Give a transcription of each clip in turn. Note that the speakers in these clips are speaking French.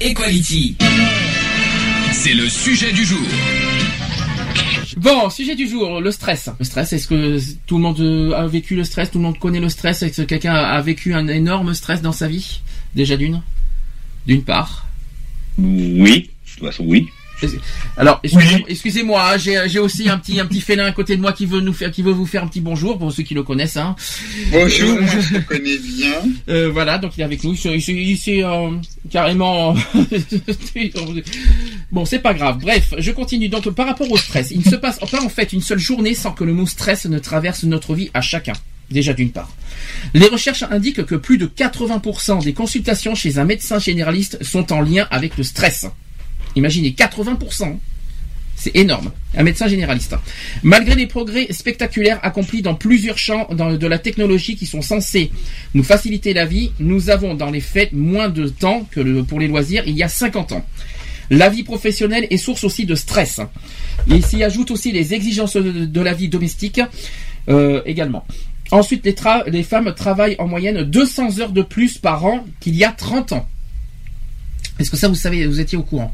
Equality. C'est le sujet du jour. Bon, sujet du jour, le stress. Le stress, est-ce que tout le monde euh, a vécu le stress Tout le monde connaît le stress Est-ce que quelqu'un a vécu un énorme stress dans sa vie? Déjà d'une? D'une part? Oui, de toute façon, oui. Alors, excusez- excusez-moi, j'ai j'ai aussi un petit un petit félin à côté de moi qui veut nous faire qui veut vous faire un petit bonjour pour ceux qui le connaissent. Hein. Bonjour, moi je te connais bien. Euh, voilà, donc il est avec nous. Il s'est, euh, carrément. bon, c'est pas grave. Bref, je continue. Donc, par rapport au stress, il ne se passe pas en fait une seule journée sans que le mot stress ne traverse notre vie à chacun. Déjà d'une part. Les recherches indiquent que plus de 80% des consultations chez un médecin généraliste sont en lien avec le stress. Imaginez, 80%. C'est énorme. Un médecin généraliste. Malgré les progrès spectaculaires accomplis dans plusieurs champs de la technologie qui sont censés nous faciliter la vie, nous avons dans les faits moins de temps que pour les loisirs il y a 50 ans. La vie professionnelle est source aussi de stress. Il s'y ajoute aussi les exigences de, la vie domestique euh, également. Ensuite, les femmes travaillent en moyenne 200 heures de plus par an qu'il y a 30 ans. Est-ce que ça, vous savez, vous étiez au courant?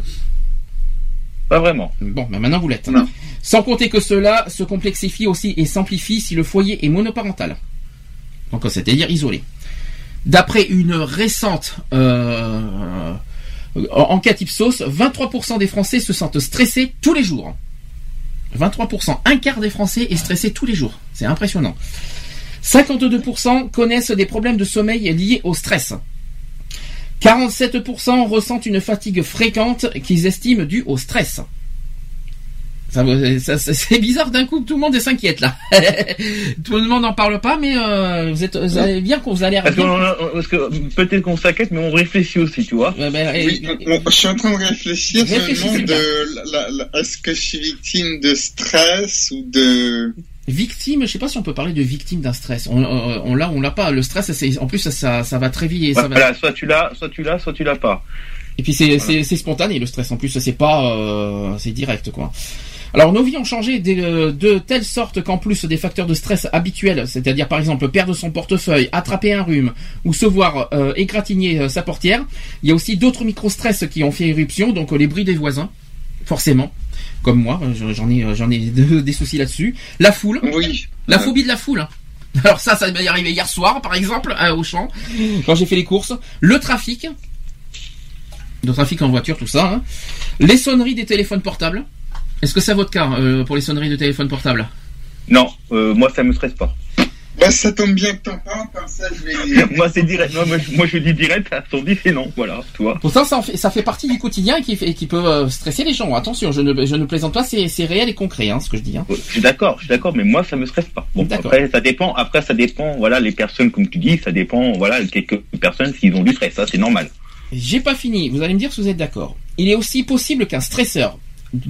Pas vraiment. Bon, ben maintenant vous l'êtes. Sans compter que cela se complexifie aussi et s'amplifie si le foyer est monoparental. Donc c'est-à-dire isolé. D'après une récente euh, enquête Ipsos, 23% des Français se sentent stressés tous les jours. 23%, un quart des Français est stressé tous les jours. C'est impressionnant. 52% connaissent des problèmes de sommeil liés au stress. 47% ressentent une fatigue fréquente qu'ils estiment due au stress. Ça, ça- ça- c'est bizarre d'un coup, tout le monde s'inquiète là. tout le monde n'en parle pas, mais euh, vous êtes, vous avez bien qu'on vous allez Parce, qu'on a- parce que peut-être qu'on s'inquiète, mais on réfléchit aussi, tu vois. ben, Oui, on- je suis en train de réfléchir bien. de... la- la- Est-ce que je suis victime de stress ou de... Victime, je sais pas si on peut parler de victime d'un stress. On, on, on l'a, on l'a pas. Le stress, c'est, en plus, ça, ça, ça va très vite. Et, ça va- Voilà, soit tu l'as, soit tu l'as, soit tu l'as pas. et puis c'est, c'est spontané le stress. En plus, c'est pas, euh, c'est direct quoi. Alors nos vies ont changé de, de telle sorte qu'en plus des facteurs de stress habituels, c'est-à-dire par exemple perdre son portefeuille, attraper un rhume ou se voir euh, égratigner euh, sa portière, il y a aussi d'autres micro-stress qui ont fait éruption, donc euh, les bruits des voisins, forcément, comme moi, euh, j'en ai, euh, j'en ai de- des soucis là-dessus. La foule, Oui. la phobie de la foule. hein. Alors ça, ça m'est arrivé hier soir, par exemple, à Auchan, quand j'ai fait les courses. Le trafic, le trafic en voiture, tout ça. hein. Les sonneries des téléphones portables. Est-ce que c'est votre cas euh, pour les sonneries de téléphones portables? Non, euh, moi ça me stresse pas. Bah ça tombe bien que t'en parles, comme ça je vais... moi c'est direct. Moi, je- moi je dis direct, à son dit c'est non, voilà, tu vois. Pourtant, ça, en fait, ça fait partie du quotidien et qui, fait, qui peut euh, stresser les gens. Attention, je ne, je ne plaisante pas, c'est réel et concret, hein, ce que je dis. Hein. Je suis d'accord, je suis d'accord, mais moi ça me stresse pas. Bon, D'accord. après ça dépend, après ça dépend, voilà, les personnes comme tu dis, ça dépend, voilà, quelques personnes s'ils ont du stress, ça c'est normal. J'ai pas fini. Vous allez me dire si vous êtes d'accord. Il est aussi possible qu'un stresseur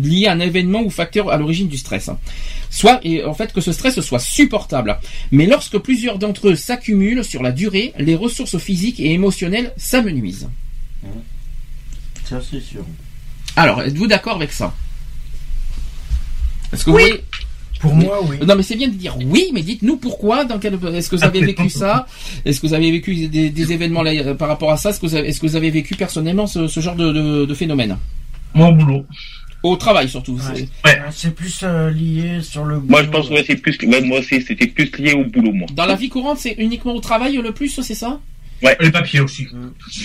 lié à un événement ou facteur à l'origine du stress, hein, soit et en fait que ce stress soit supportable. Mais lorsque plusieurs d'entre eux s'accumulent sur la durée, les ressources physiques et émotionnelles s'amenuisent. Ça, c'est sûr. Alors, êtes-vous d'accord avec ça? Est-ce que Oui. vous voyez- Pour moi, oui. Non, mais c'est bien de dire oui, mais dites-nous pourquoi. Dans quel... Est-ce que vous avez vécu ça? Est-ce que vous avez vécu des, des événements là, par rapport à ça? Est-ce que vous avez, est-ce que vous avez vécu personnellement ce, ce genre de, de- de phénomène? Mon boulot. Au travail surtout. Ouais. c'est- C'est plus euh, lié sur le. Moi je boulot, pense que c'est plus, ouais, moi aussi c'était plus lié au boulot, moi. Dans la vie courante, c'est uniquement au travail le plus, c'est ça? Ouais. Les papiers aussi.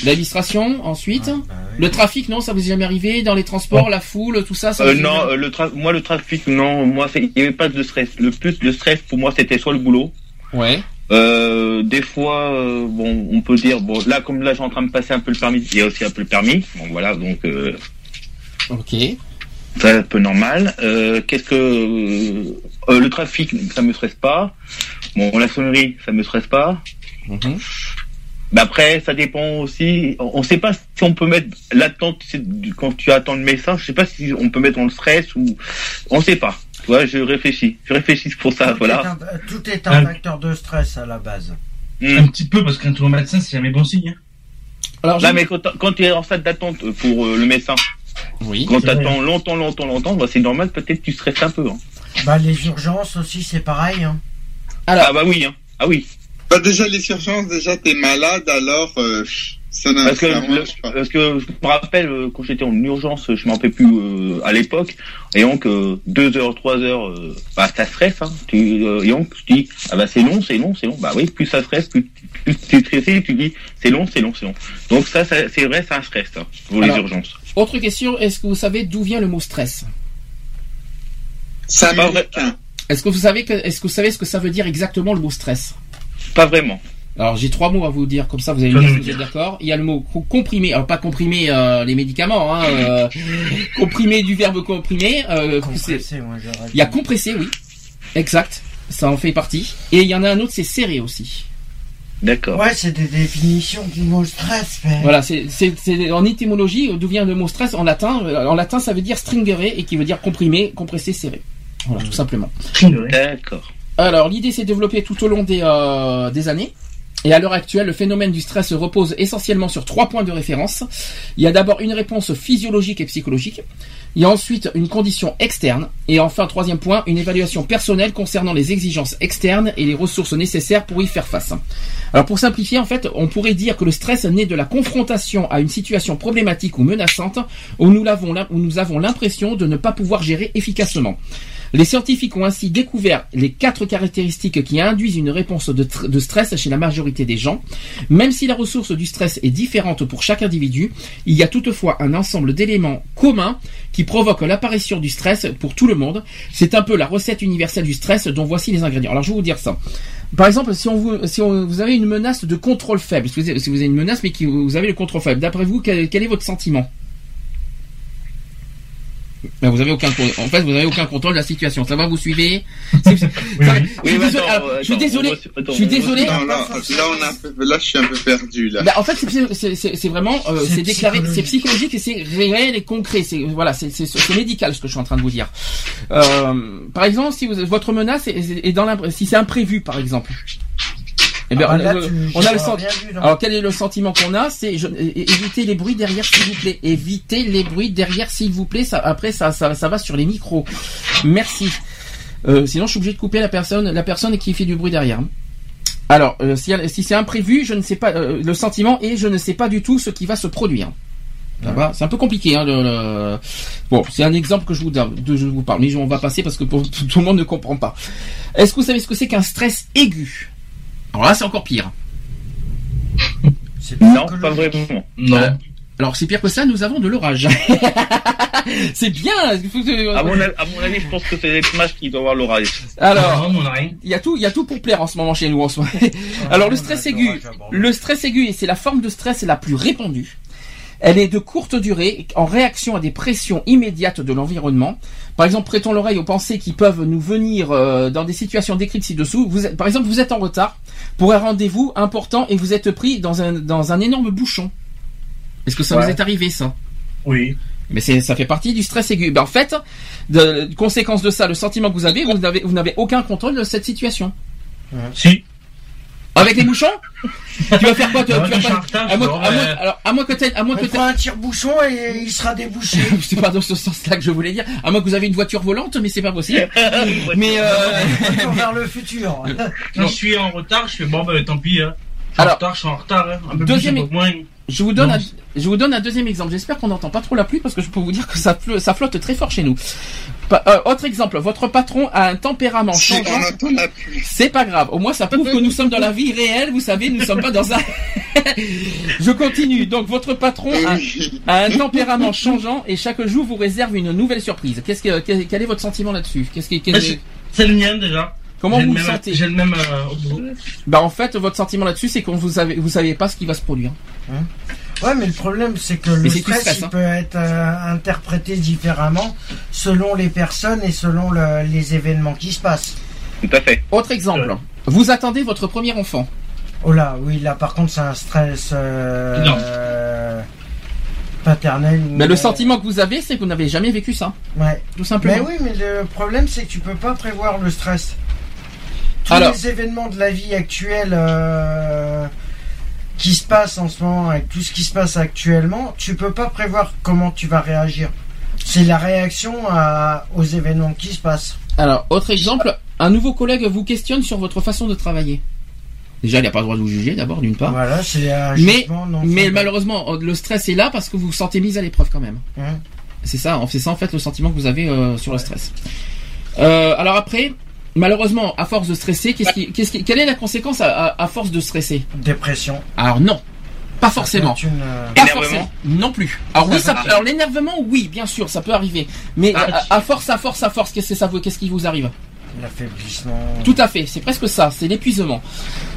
L'administration, ensuite. bah oui. Le trafic, non, ça vous est jamais arrivé Dans les transports, la foule, tout ça, ça Euh, non, jamais- euh, le tra- moi le trafic, non, moi c'est- il n'y avait pas de stress. Le plus de stress pour moi c'était soit le boulot. Ouais. Euh, des fois, euh, bon, on peut dire, bon, là comme là j'ai en train de passer un peu le permis, il y a aussi un peu le permis. Bon voilà, donc euh, Ok. C'est un peu normal. Euh, Qu'est-ce que euh, le trafic, ça me stresse pas. Bon, la sonnerie, ça me stresse pas. Mhm. Mais après, ça dépend aussi. On ne sait pas si on peut mettre l'attente quand tu attends le médecin. Je sais pas si on peut mettre dans le stress ou on sait pas. Tu vois, je réfléchis. Je réfléchis pour ça. tout, Voilà. est un, euh, tout est un Un- facteur de stress à la base. Hmm. Un petit peu, parce qu'un tour au médecin, c'est jamais bon signe. hein. Alors, Là, mais quand, quand tu es en salle d'attente pour euh, le médecin, oui. quand tu C'est vrai. attends longtemps, longtemps, longtemps, bah, c'est normal. Peut-être tu stresses un peu. hein. Bah les urgences aussi c'est pareil. Hein. Alors, Ah bah oui. Hein. Ah oui. Bah, déjà, les urgences, déjà, t'es malade, alors, euh, ça n'a Parce que, ça le- parce que je me rappelle euh, quand j'étais en urgence, je m'en rappelle plus euh, à l'époque, et donc euh, deux heures, trois heures, euh, bah ça stresse. Hein. Tu, euh, et donc tu dis ah bah c'est long, c'est long, c'est long. Bah oui, plus ça stresse, plus, plus tu es stressé, tu dis c'est long, c'est long, c'est long. Donc ça, ça c'est vrai, c'est un stress ça, pour Alors, les urgences. Autre question, est-ce que vous savez d'où vient le mot stress? C'est américain. Est-ce que vous savez que, est-ce que vous savez ce que ça veut dire exactement le mot stress? Pas vraiment. Alors j'ai trois mots à vous dire, comme ça vous allez me Je dire si vous êtes d'accord? Il y a le mot co- comprimé, alors pas comprimé euh, les médicaments, hein, euh, comprimé du verbe comprimer. euh, Compressé, moi il y a compressé, oui, exact, ça en fait partie. Et il y en a un autre, c'est serré aussi. D'accord. Ouais, c'est des définitions du mot stress. Mais... Voilà, c'est en étymologie d'où vient le mot stress en latin. euh, En latin, ça veut dire stringere et qui veut dire comprimé, compressé, serré. Voilà, tout simplement. D'accord. Alors, l'idée s'est développée tout au long des, euh, des années. Et à l'heure actuelle, le phénomène du stress repose essentiellement sur trois points de référence. Il y a d'abord une réponse physiologique et psychologique. Il y a ensuite une condition externe. Et enfin, troisième point, une évaluation personnelle concernant les exigences externes et les ressources nécessaires pour y faire face. Alors pour simplifier, en fait, on pourrait dire que le stress naît de la confrontation à une situation problématique ou menaçante où nous, avons l'impression de ne pas pouvoir gérer efficacement. Les scientifiques ont ainsi découvert les quatre caractéristiques qui induisent une réponse de, tr- de stress chez la majorité des gens. Même si la ressource du stress est différente pour chaque individu, il y a toutefois un ensemble d'éléments communs qui provoquent l'apparition du stress pour tout le monde. C'est un peu la recette universelle du stress dont voici les ingrédients. Alors je vais vous dire ça. Par exemple, si, on vous, avez une menace de contrôle faible, si vous avez, une menace mais que vous avez le contrôle faible, d'après vous, quel est votre sentiment? Ben, vous avez aucun en fait vous avez aucun contrôle de la situation. Ça va vous suivez ça va- Je suis mais désolé. attends, je suis désolé. Je suis désolé. Non, là, là, on a un peu- là, je suis un peu perdu, là. Bah, en fait, c'est- c'est- c'est c'est vraiment, euh, C'est déclaré, c'est psychologique. et c'est réel et concret. C'est voilà, c'est c'est- c'est médical ce que je suis en train de vous dire. Euh, par exemple, si vous, votre menace est, est dans l'impr- si c'est imprévu, par exemple. Eh ben, Ah, on, là, on- tu- on a le tu sent- auras rien vu, non Alors quel est le sentiment qu'on a? C'est éviter les bruits derrière, s'il vous plaît. Éviter les bruits derrière, s'il vous plaît. Ça, après, ça, ça, ça va sur les micros. Merci. Euh, sinon, je suis obligé de couper la personne, la personne qui fait du bruit derrière. Alors, euh, si, si c'est imprévu, je ne sais pas euh, le sentiment et je ne sais pas du tout ce qui va se produire. C'est un peu compliqué. Hein, le- le- Bon, c'est un exemple que je vous donne, de, je vous parle, mais on va passer parce que pour, tout le monde ne comprend pas. Est-ce que vous savez ce que c'est qu'un stress aigu? Alors là, c'est encore pire. C'est Non, pas vraiment. Non. Euh, Alors c'est pire que ça, nous avons de l'orage. c'est bien. il faut que- À mon, avis, à mon avis, je pense que c'est les matchs qui doivent avoir l'orage. Alors, il y a tout, il y a tout pour plaire en ce moment chez nous en ce moment. Alors le stress aigu, le stress aigu, c'est la forme de stress la plus répandue. Elle est de courte durée, en réaction à des pressions immédiates de l'environnement. Par exemple, prêtons l'oreille aux pensées qui peuvent nous venir euh, dans des situations décrites ci-dessous. Vous êtes- par exemple, vous êtes en retard pour un rendez-vous important et vous êtes pris dans un, dans un énorme bouchon. Est-ce que ça vous est arrivé ça? Oui. mais ça fait partie du stress aigu. Ben, en fait, de, de- conséquence de ça, le sentiment que vous avez, vous n'avez, vous n'avez aucun contrôle de cette situation. Si. Avec les bouchons Tu vas faire quoi toi, tu vas je suis pas- en retard, à, moins, je à moins- alors, à moins que t'aies, à moins On que prend un tire-bouchon et il sera débouché. c'est pas dans ce sens-là que je voulais dire. À moins que vous avez une voiture volante, mais c'est pas possible. mais euh, vers le futur. Quand je suis en retard, je fais bon, ben tant pis. Hein. Je suis Alors, en retard, je suis en retard. Hein. Un peu deuxième- plus, un peu moins. je vous donne, un, je vous donne un deuxième exemple. J'espère qu'on n'entend pas trop la pluie parce que je peux vous dire que ça flotte très fort chez nous. Pa- euh, autre exemple, votre patron a un tempérament changeant. C'est pas grave. Au moins, ça prouve que nous sommes dans la vie réelle. Vous savez, nous sommes pas dans un. Je continue. Donc, votre patron a, un tempérament changeant et chaque jour vous réserve une nouvelle surprise. Qu'est-ce que, quel, quel est votre sentiment là-dessus? Qu'est-ce Bah, c'est- le mien déjà. comment vous le sentez? J'ai le même euh. Bah, en fait, votre sentiment là-dessus, c'est qu'on vous savez, vous savez pas ce qui va se produire. Ouais, mais le problème, c'est que le stress, stress, il hein. peut être euh, interprété différemment selon les personnes et selon le- les événements qui se passent. Tout à fait. Autre exemple. Vous attendez votre premier enfant. Oh là, oui, là par contre c'est un stress euh, Non. euh, paternel. Mais le Euh, sentiment que vous avez, c'est que vous n'avez jamais vécu ça, Ouais. tout simplement. Mais oui, mais le problème c'est que tu peux pas prévoir le stress. Tous Alors. les événements de la vie actuelle euh, qui se passent en ce moment, avec tout ce qui se passe actuellement, tu peux pas prévoir comment tu vas réagir. C'est la réaction à- aux événements qui se passent. Alors, autre exemple, un nouveau collègue vous questionne sur votre façon de travailler. Déjà, il n'a pas le droit de vous juger, d'abord, d'une part. Voilà, c'est un Mais- non Mais malheureusement, le stress est là parce que vous vous sentez mis à l'épreuve quand même. Hein. C'est ça, c'est ça en fait le sentiment que vous avez euh, sur le stress. Euh, alors après, malheureusement, à force de stresser, qu'est-ce qui, qu'est-ce qui- quelle est la conséquence à, à- à force de stresser? Dépression. Alors non, pas forcément. Une, euh, Pas forcément. Non plus. Alors oui, ça, alors l'énervement, oui, bien sûr, ça peut arriver. Mais Ah. à, à force, à force, à force, qu'est-ce que ça vous, qu'est-ce qui vous arrive? L'affaiblissement. Tout à fait, c'est presque ça, c'est l'épuisement.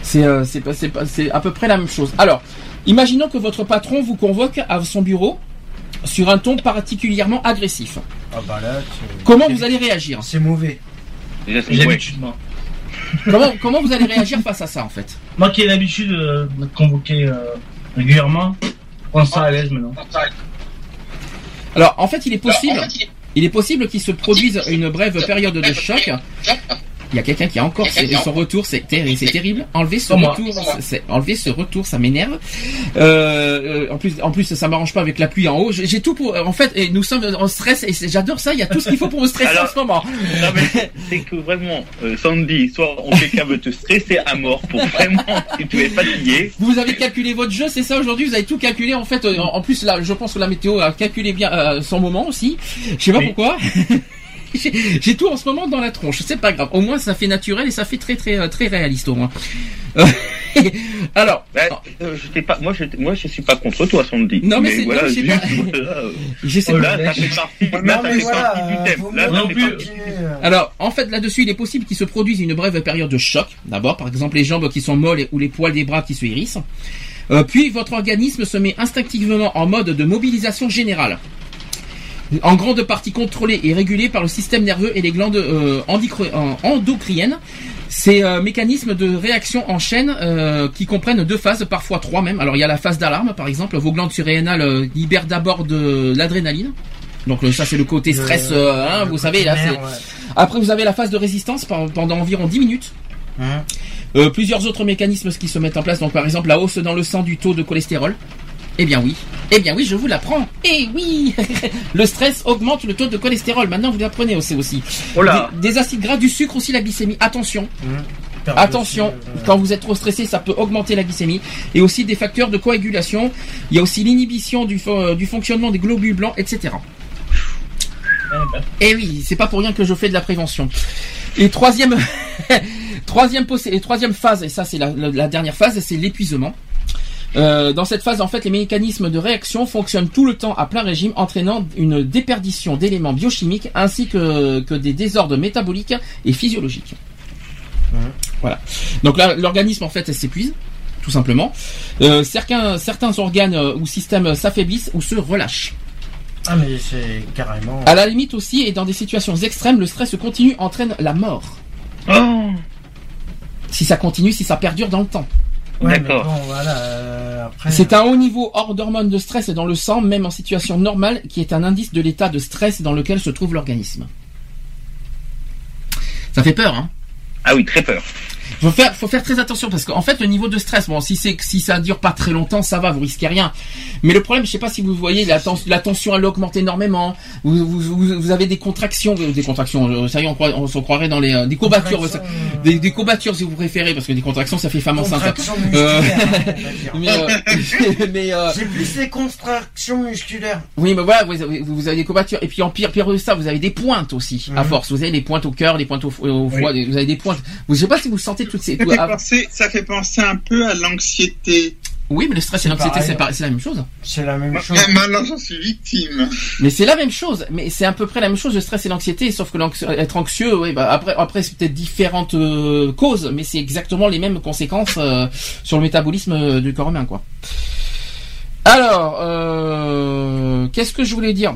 C'est euh, c'est pas- c'est pas- c'est à peu près la même chose. Alors, imaginons que votre patron vous convoque à son bureau sur un ton particulièrement agressif. Ah bah là, Comment vous allez réagir? C'est mauvais. Déjà, c'est l'habitude, moi. comment, comment vous allez réagir face à ça en fait? Moi qui ai l'habitude euh, d'être convoqué euh, régulièrement, je prends ça à l'aise maintenant. Alors, en fait, il est possible, il est possible qu'il se produise une brève période de choc. Il y a quelqu'un qui a encore son retour, c'est terri- c'est terrible. Enlever ce retour, enlever ce retour, ça m'énerve. Euh, euh, en plus, en plus, ça m'arrange pas avec la pluie en haut. J'ai tout pour. En fait, et nous sommes en stress et j'adore ça. Il y a tout ce qu'il faut pour me stresser Alors- en ce moment. Non, mais c'est que vraiment, euh, Sandy, soit on quelqu'un veut te stresser à mort pour vraiment, si tu es fatigué. Vous avez calculé votre jeu, c'est ça aujourd'hui? Vous avez tout calculé en fait. euh, En, en plus, là, je pense que la météo a calculé bien euh, son moment aussi. Je sais pas Oui. pourquoi. J'ai tout en ce moment dans la tronche. C'est pas grave. Au moins, ça fait naturel et ça fait très très euh, très réaliste au moins. Euh, Alors, Bah, euh, je t'ai pas, moi, je, moi, je suis pas contre toi, Sandy. Non, mais c'est- voilà, non, je sais juste, pas. voilà, euh, je sais pas. là, ça fait partie, là, Non ça mais fait voilà, partie du euh, thème. Là, ça non fait plus. partie. continuer. Alors, en fait, là-dessus, il est possible qu'il se produise une brève période de choc. D'abord, par exemple, les jambes qui sont molles ou les poils des bras qui se hérissent. Euh, puis, votre organisme se met instinctivement en mode de mobilisation générale. En grande partie contrôlé et régulé par le système nerveux et les glandes euh, endicro- en- endocriniennes. Ces euh, mécanismes de réaction en chaîne euh, qui comprennent deux phases, parfois trois même. Alors il y a la phase d'alarme, par exemple. Vos glandes surrénales euh, libèrent d'abord de l'adrénaline. Donc ça c'est le côté stress, Le- hein, le vous savez là. ouais. après, vous avez la phase de résistance pendant environ 10 minutes. Hein. Euh, plusieurs autres mécanismes qui se mettent en place. Donc, par exemple, la hausse dans le sang du taux de cholestérol. Eh bien oui. Eh bien oui, je vous l'apprends. Eh oui Le stress augmente le taux de cholestérol. Maintenant, vous l'apprenez aussi. aussi. Oh là. Des, des acides gras, du sucre aussi, la glycémie. Attention. Perte Attention, euh, quand vous êtes trop stressé, ça peut augmenter la glycémie. Et aussi des facteurs de coagulation. Il y a aussi l'inhibition du, fo- du fonctionnement des globules blancs, etc. Eh Et oui, c'est pas pour rien que je fais de la prévention. Et troisième, troisième, poss- et troisième phase, et ça c'est la, la- la dernière phase, c'est l'épuisement. Euh, dans cette phase, en fait, les mécanismes de réaction fonctionnent tout le temps à plein régime, entraînant une déperdition d'éléments biochimiques ainsi que, que des désordres métaboliques et physiologiques. Voilà. Donc là, l'organisme en fait, s'épuise, tout simplement. Euh, certains, certains organes euh, ou systèmes s'affaiblissent ou se relâchent. Ah mais c'est carrément. À la limite aussi, et dans des situations extrêmes, le stress continu entraîne la mort. Oh, Si ça continue, si ça perdure dans le temps. Ouais, mais d'accord. Bon voilà. euh. C'est un haut niveau hors d'hormones de stress dans le sang, même en situation normale, qui est un indice de l'état de stress dans lequel se trouve l'organisme. Ça fait peur, hein Ah oui, très peur. Faut faire, faut faire très attention parce qu'en fait le niveau de stress, bon si c'est si ça dure pas très longtemps, ça va, vous risquez rien. Mais le problème, je sais pas si vous voyez la, tens- la tension elle augmente énormément. Vous, vous, vous, vous avez des contractions, euh, des contractions. euh, Ça y est, on, on se croirait dans les euh, des courbatures, des, des courbatures si vous préférez, parce que des contractions ça fait femme enceinte. Euh. Mais, euh, mais euh, C'est plus les contractions musculaires. oui, mais voilà, vous avez, vous avez des courbatures. Et puis en pire, pire que ça, vous avez des pointes aussi, à Mhm. force. Vous avez des pointes au cœur, des pointes au, au foie, vous avez des pointes. Vous, je sais pas si vous sentez toutes ces. Ça tout- fait, penser, ça fait penser un peu à l'anxiété. oui, mais le stress et l'anxiété, c'est la même chose. C'est la même chose. Maintenant, j'en suis victime. Mais c'est la même chose. Mais c'est à peu près la même chose, le stress et l'anxiété, sauf que être anxieux, oui, bah après, après c'est peut-être différentes euh, causes, mais c'est exactement les mêmes conséquences euh, sur le métabolisme euh, du corps humain, quoi. Alors, euh, qu'est-ce que je voulais dire?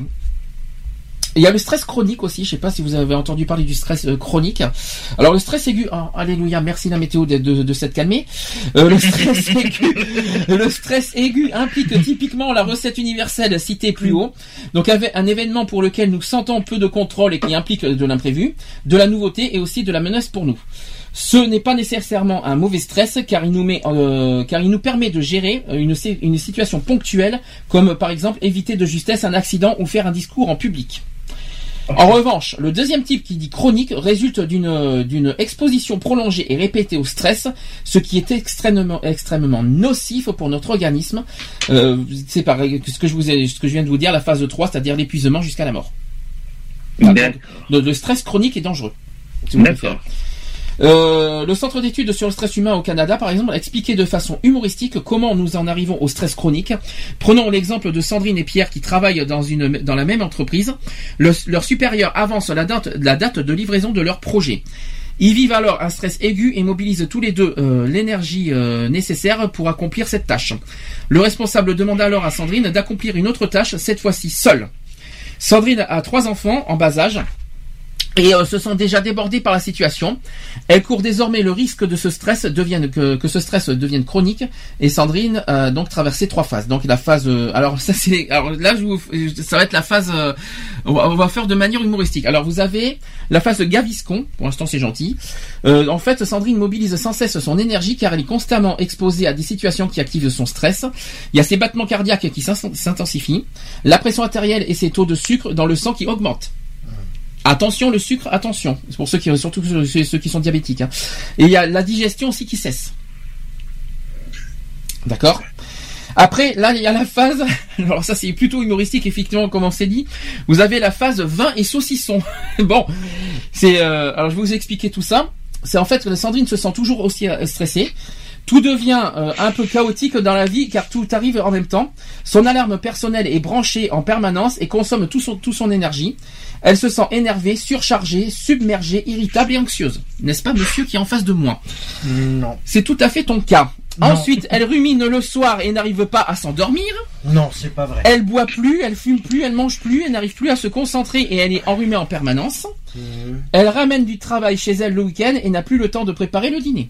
Il y a le stress chronique aussi. Je sais pas si vous avez entendu parler du stress euh, chronique. Alors le stress aigu. oh, alléluia. Merci la météo de, de, de s'être calmée. Euh, le stress aigu. Le stress aigu implique typiquement la recette universelle citée plus haut. Donc un événement pour lequel nous sentons peu de contrôle et qui implique de l'imprévu, de la nouveauté et aussi de la menace pour nous. Ce n'est pas nécessairement un mauvais stress car il nous met, euh, car il nous permet de gérer une, si- une situation ponctuelle, comme par exemple éviter de justesse un accident ou faire un discours en public. En revanche, le deuxième type qui dit chronique résulte d'une d'une exposition prolongée et répétée au stress, ce qui est extrêmement extrêmement nocif pour notre organisme. Euh, c'est pareil que ce que je vous ai, ce que je viens de vous dire, la phase 3, c'est-à-dire l'épuisement jusqu'à la mort. D'accord. Le, le stress chronique est dangereux. si vous. Euh, le Centre d'études sur le stress humain au Canada, par exemple, a expliqué de façon humoristique comment nous en arrivons au stress chronique. Prenons l'exemple de Sandrine et Pierre qui travaillent dans, une, dans la même entreprise. Le- leur supérieur avance la date, la date de livraison de leur projet. Ils vivent alors un stress aigu et mobilisent tous les deux euh, l'énergie euh, nécessaire pour accomplir cette tâche. Le responsable demande alors à Sandrine d'accomplir une autre tâche, cette fois-ci seule. Sandrine a trois enfants en bas âge et euh, se sent déjà débordée par la situation. Elle court désormais le risque de ce stress que, ce stress devienne chronique. Et Sandrine a donc traversé trois phases. Donc la phase, euh, alors ça c'est, alors là ça va être la phase, euh, on, va, faire de manière humoristique. Alors vous avez la phase de Gaviscon. Pour l'instant c'est gentil. Euh, en fait, Sandrine mobilise sans cesse son énergie car elle est constamment exposée à des situations qui activent son stress. Il y a ses battements cardiaques qui s'in- s'intensifient, la pression artérielle et ses taux de sucre dans le sang qui augmentent. Attention le sucre, attention. C'est pour ceux qui sont diabétiques. hein. Et il y a la digestion aussi qui cesse. D'accord? Après, là, il y a la phase. Alors ça, c'est plutôt humoristique, effectivement, comme on s'est dit. Vous avez la phase vin et saucisson. bon, c'est. euh, alors, je vais vous expliquer tout ça. C'est en fait que Sandrine se sent toujours aussi euh, stressée. Tout devient euh, un peu chaotique dans la vie car tout arrive en même temps. Son alarme personnelle est branchée en permanence et consomme tout tout son énergie. Elle se sent énervée, surchargée, submergée, irritable et anxieuse. N'est-ce pas monsieur qui est en face de moi Non. C'est tout à fait ton cas. Non. Ensuite, elle rumine le soir et n'arrive pas à s'endormir. Non, c'est pas vrai. Elle boit plus, elle fume plus, elle mange plus, elle n'arrive plus à se concentrer et elle est enrhumée en permanence. Mhm. Elle ramène du travail chez elle le week-end et n'a plus le temps de préparer le dîner.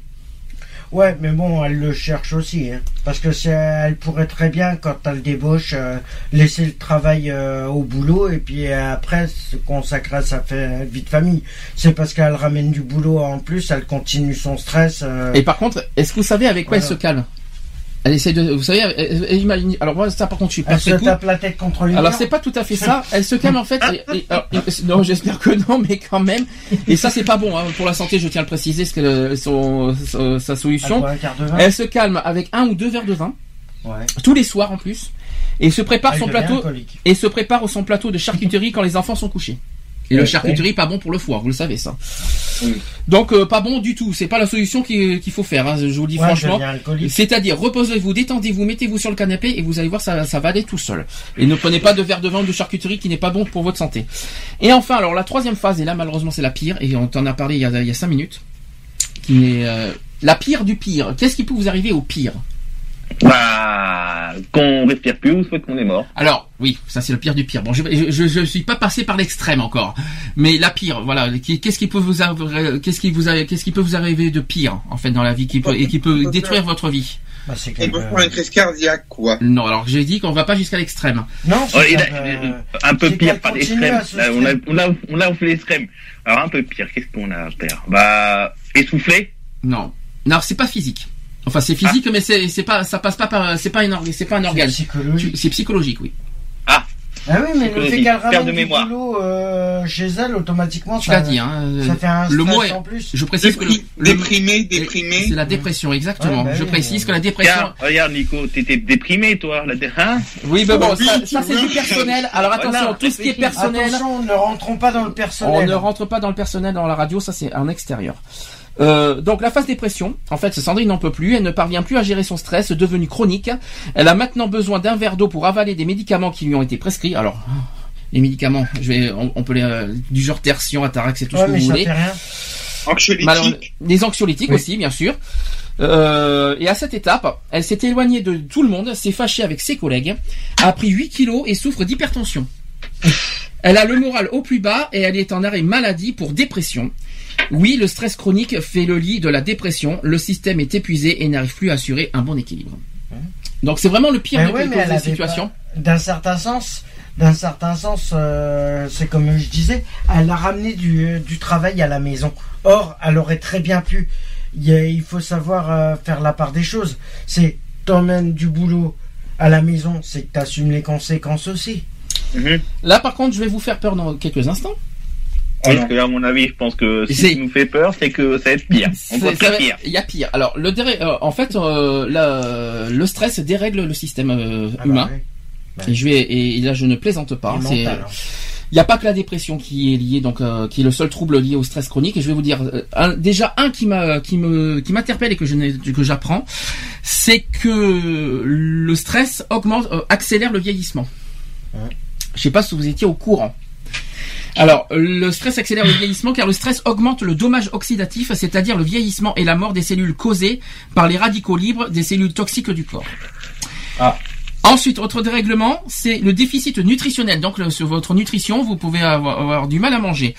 Ouais, mais bon, elle le cherche aussi, hein. parce que c'est, elle pourrait très bien, quand elle débauche, euh, laisser le travail euh, au boulot et puis après se consacrer à sa vie de famille. C'est parce qu'elle ramène du boulot en plus, elle continue son stress. euh, Et par contre, est-ce que vous savez avec quoi Voilà. elle se calme Elle essaie de, vous savez, elle- elle imagine- alors moi ça par contre je suis pas elle se coup. tape la tête contre les Alors c'est pas tout à fait ça. Elle se calme en fait. et- et- alors, et- non, j'espère que non, mais quand même. Et ça c'est pas bon hein, pour la santé. Je tiens à le préciser, ce que le- son, son- sa solution. Elle se calme avec un ou deux verres de vin Ouais. tous les soirs en plus, et se prépare Elle son plateau et se prépare son plateau de charcuterie quand les enfants sont couchés. Et le Ouais. charcuterie pas bon pour le foie, vous le savez ça. Oui. Donc euh, pas bon du tout. C'est pas la solution qu'il qu'il faut faire. hein, je vous le dis Ouais, franchement. C'est-à-dire, reposez-vous, détendez-vous, mettez-vous sur le canapé et vous allez voir, ça, ça va aller tout seul. Et ne prenez pas de verre de vin ou de charcuterie qui n'est pas bon pour votre santé. Et enfin, alors la troisième phase, et là malheureusement c'est la pire, et on t'en a parlé il y a, il y a cinq minutes, qui est euh, la pire du pire. Qu'est-ce qui peut vous arriver au pire? Bah, qu'on respire plus ou soit qu'on est mort. Alors, oui, ça c'est le pire du pire. Bon, je, je, je, suis pas passé par l'extrême encore, mais la pire, voilà. Qu'est-ce qui peut vous arriver, qu'est-ce qui vous, qu'est-ce qui peut vous arriver de pire en fait dans la vie qui peut, et qui peut détruire votre vie? Bah, c'est Et pour faire une crise cardiaque, quoi. Non, alors j'ai dit qu'on va pas jusqu'à l'extrême. Non, Oh, c'est qu'elle, euh, un peu pire, continue l'extrême. on a, on a, on a, on fait l'extrême. Alors un peu pire, qu'est-ce qu'on a à faire? Bah, essoufflé. Non, non, c'est pas physique. Enfin, c'est physique, mais c'est c'est pas, ça passe pas par, c'est pas un organe, c'est pas un c'est organe. psychologique. Tu- C'est psychologique, oui. Ah oui, mais le Psychologique. fait qu'elle ramène de du mémoire. boulot euh, chez elle, automatiquement, Tu ça, l'as dit, hein. ça euh, fait un le stress mot est- en plus. Je précise que le, Dépri- le- déprimé, déprimé. c'est la dépression, exactement. Ouais, bah je précise que la dépression. Tiens, regarde Nico, t'étais déprimé toi, là, hein Oui, mais bon, Oui, ça, ça, c'est du personnel. Alors attention, Voilà, tout ce qui est personnel. Attention, ne rentrons pas dans le On personnel. ne rentre pas dans le personnel dans la radio, ça c'est en extérieur. Euh, donc la phase dépression, en fait, Sandrine n'en peut plus, elle ne parvient plus à gérer son stress devenu chronique. Elle a maintenant besoin d'un verre d'eau pour avaler des médicaments qui lui ont été prescrits. Alors, les médicaments, je vais, on, on peut les, euh, du genre tertian, atarax, c'est tout Ouais, ce que mais vous ça voulez. rien. Anxiolytique. les anxiolytiques Oui. aussi, bien sûr. Euh, et à cette étape, elle s'est éloignée de tout le monde, s'est fâchée avec ses collègues, a pris 8 kilos et souffre d'hypertension. Elle a le moral au plus bas et elle est en arrêt maladie pour dépression. Oui, le stress chronique fait le lit de la dépression. Le système est épuisé et n'arrive plus à assurer un bon équilibre. Donc c'est vraiment le pire Mais de avait situations. pas- D'un certain sens, d'un certain sens, euh, c'est comme je disais, elle a ramené du, du travail à la maison. Or, elle aurait très bien pu. Il faut savoir euh, faire la part des choses. C'est t'emmènes du boulot à la maison, c'est que t'assumes les conséquences aussi. Mhm. Là, par contre, je vais vous faire peur dans quelques instants. Parce que, à mon avis, je pense que ce qui nous fait peur, c'est que ça va être pire. Il y a pire. Alors, le déré- euh, en fait, euh, la- le stress dérègle le système euh, Ah bah humain. oui. Et je vais et là je ne plaisante pas. Et C'est- mental, hein. Il n'y a pas que la dépression qui est liée donc euh, qui est le seul trouble lié au stress chronique. Et je vais vous dire euh, un- déjà un qui m'a qui me qui m'interpelle et que je que j'apprends, c'est que le stress augmente euh, accélère le vieillissement. Ouais. Je sais pas si vous étiez au courant. Alors, le stress accélère le vieillissement car le stress augmente le dommage oxydatif, c'est-à-dire le vieillissement et la mort des cellules causées par les radicaux libres des cellules toxiques du corps. Ah. Ensuite, autre dérèglement, c'est le déficit nutritionnel. Donc, le- sur votre nutrition, vous pouvez avoir, avoir du mal à manger.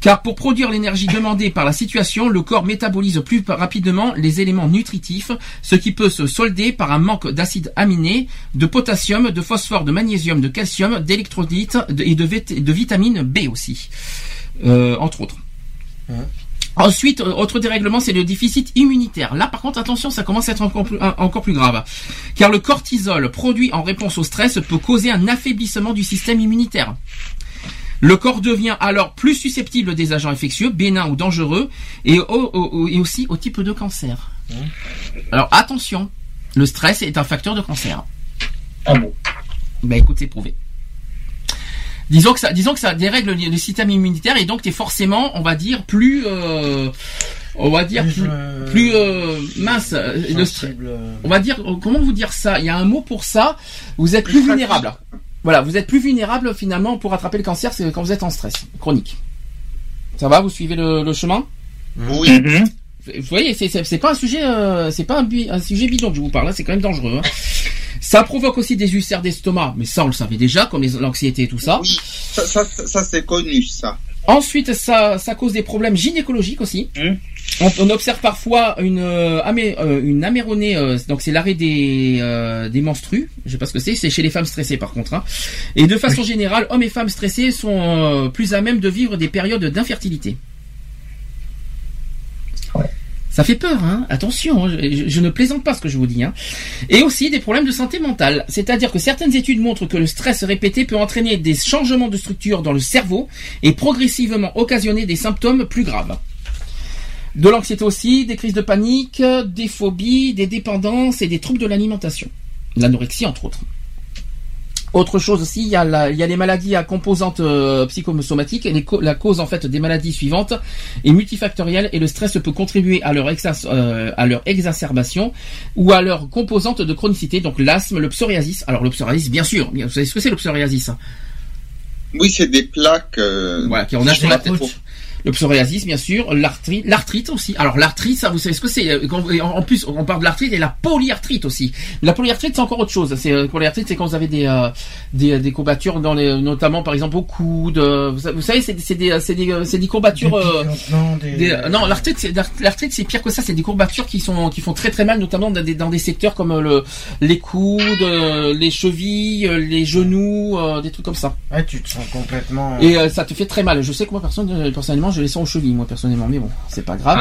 Car pour produire l'énergie demandée par la situation, le corps métabolise plus rapidement les éléments nutritifs, ce qui peut se solder par un manque d'acides aminés, de potassium, de phosphore, de magnésium, de calcium, d'électrolytes et de, vitamine B aussi, euh, entre autres. Ensuite, euh, autre dérèglement, c'est le déficit immunitaire. Là, par contre, attention, ça commence à être encore plus, un- encore plus grave. Car le cortisol produit en réponse au stress peut causer un affaiblissement du système immunitaire. Le corps devient alors plus susceptible des agents infectieux, bénins ou dangereux, et, au- au- au- et aussi au type de cancer. Alors attention, le stress est un facteur de cancer. Ah bon Ben écoute, c'est prouvé. Disons que ça, disons que ça dérègle le, le système immunitaire et donc tu es forcément, on va dire, plus, euh, on va dire Plus, plus, euh, plus, euh, mince. euh, le euh, On va dire, comment vous dire ça? Il y a un mot pour ça? Vous êtes plus vulnérable. Voilà, vous êtes plus vulnérable finalement pour attraper le cancer, c'est quand vous êtes en stress chronique. Ça va Vous suivez le, le chemin? Oui. Mhm. Vous voyez, c'est- pas un sujet, euh, c'est pas un, sujet bidon que je vous parle. là, C'est quand même dangereux. hein. Ça provoque aussi des ulcères d'estomac, mais ça on le savait déjà, comme les- l'anxiété et tout ça. Oui, ça, ça, ça, c'est connu, ça. Ensuite, ça, ça cause des problèmes gynécologiques aussi. Mm. On, on observe parfois une, euh, amé- euh, une améronée, euh, donc c'est l'arrêt des, euh, des menstrues. Je sais pas ce que c'est, c'est chez les femmes stressées par contre. hein. Et de façon générale, hommes et femmes stressés sont plus à même de vivre des périodes d'infertilité. Ça fait peur, hein attention, hein, je, ne plaisante pas ce que je vous dis. Hein. Et aussi des problèmes de santé mentale, c'est-à-dire que certaines études montrent que le stress répété peut entraîner des changements de structure dans le cerveau et progressivement occasionner des symptômes plus graves. De l'anxiété aussi, des crises de panique, des phobies, des dépendances et des troubles de l'alimentation. L'anorexie entre autres. Autre chose aussi, il y a, la- il y a les maladies à composantes euh, psychosomatiques. Et les la cause en fait des maladies suivantes est multifactorielle et le stress peut contribuer à leur, exac- euh, à leur exacerbation ou à leur composante de chronicité. Donc l'asthme, le psoriasis. Alors le psoriasis, bien sûr. Vous savez ce que c'est le psoriasis? Oui, c'est des plaques. euh, Voilà, qui on a sur la tête. Le psoriasis, bien sûr, l'arthrite, l'arthrite aussi. Alors l'arthrite, ça, vous savez ce que c'est euh, En plus, on parle de l'arthrite et la polyarthrite aussi. La polyarthrite, c'est encore autre chose. C'est euh, polyarthrite, c'est quand vous avez des euh, des, des courbatures dans les, notamment par exemple au coude. euh, Vous, sa- vous savez, c'est des c'est des c'est des courbatures. euh, non, des, des- non, l'arthrite, c'est l'arthrite, c'est pire que ça. C'est des courbatures qui sont qui font très très mal, notamment dans des, dans des secteurs comme le les coudes, les chevilles, les genoux, des trucs comme ça. Ouais, tu te sens complètement. Et euh, ça te fait très mal. Je sais que moi, personne, personnellement, je les sens aux chevilles, moi, personnellement, mais bon, c'est pas grave.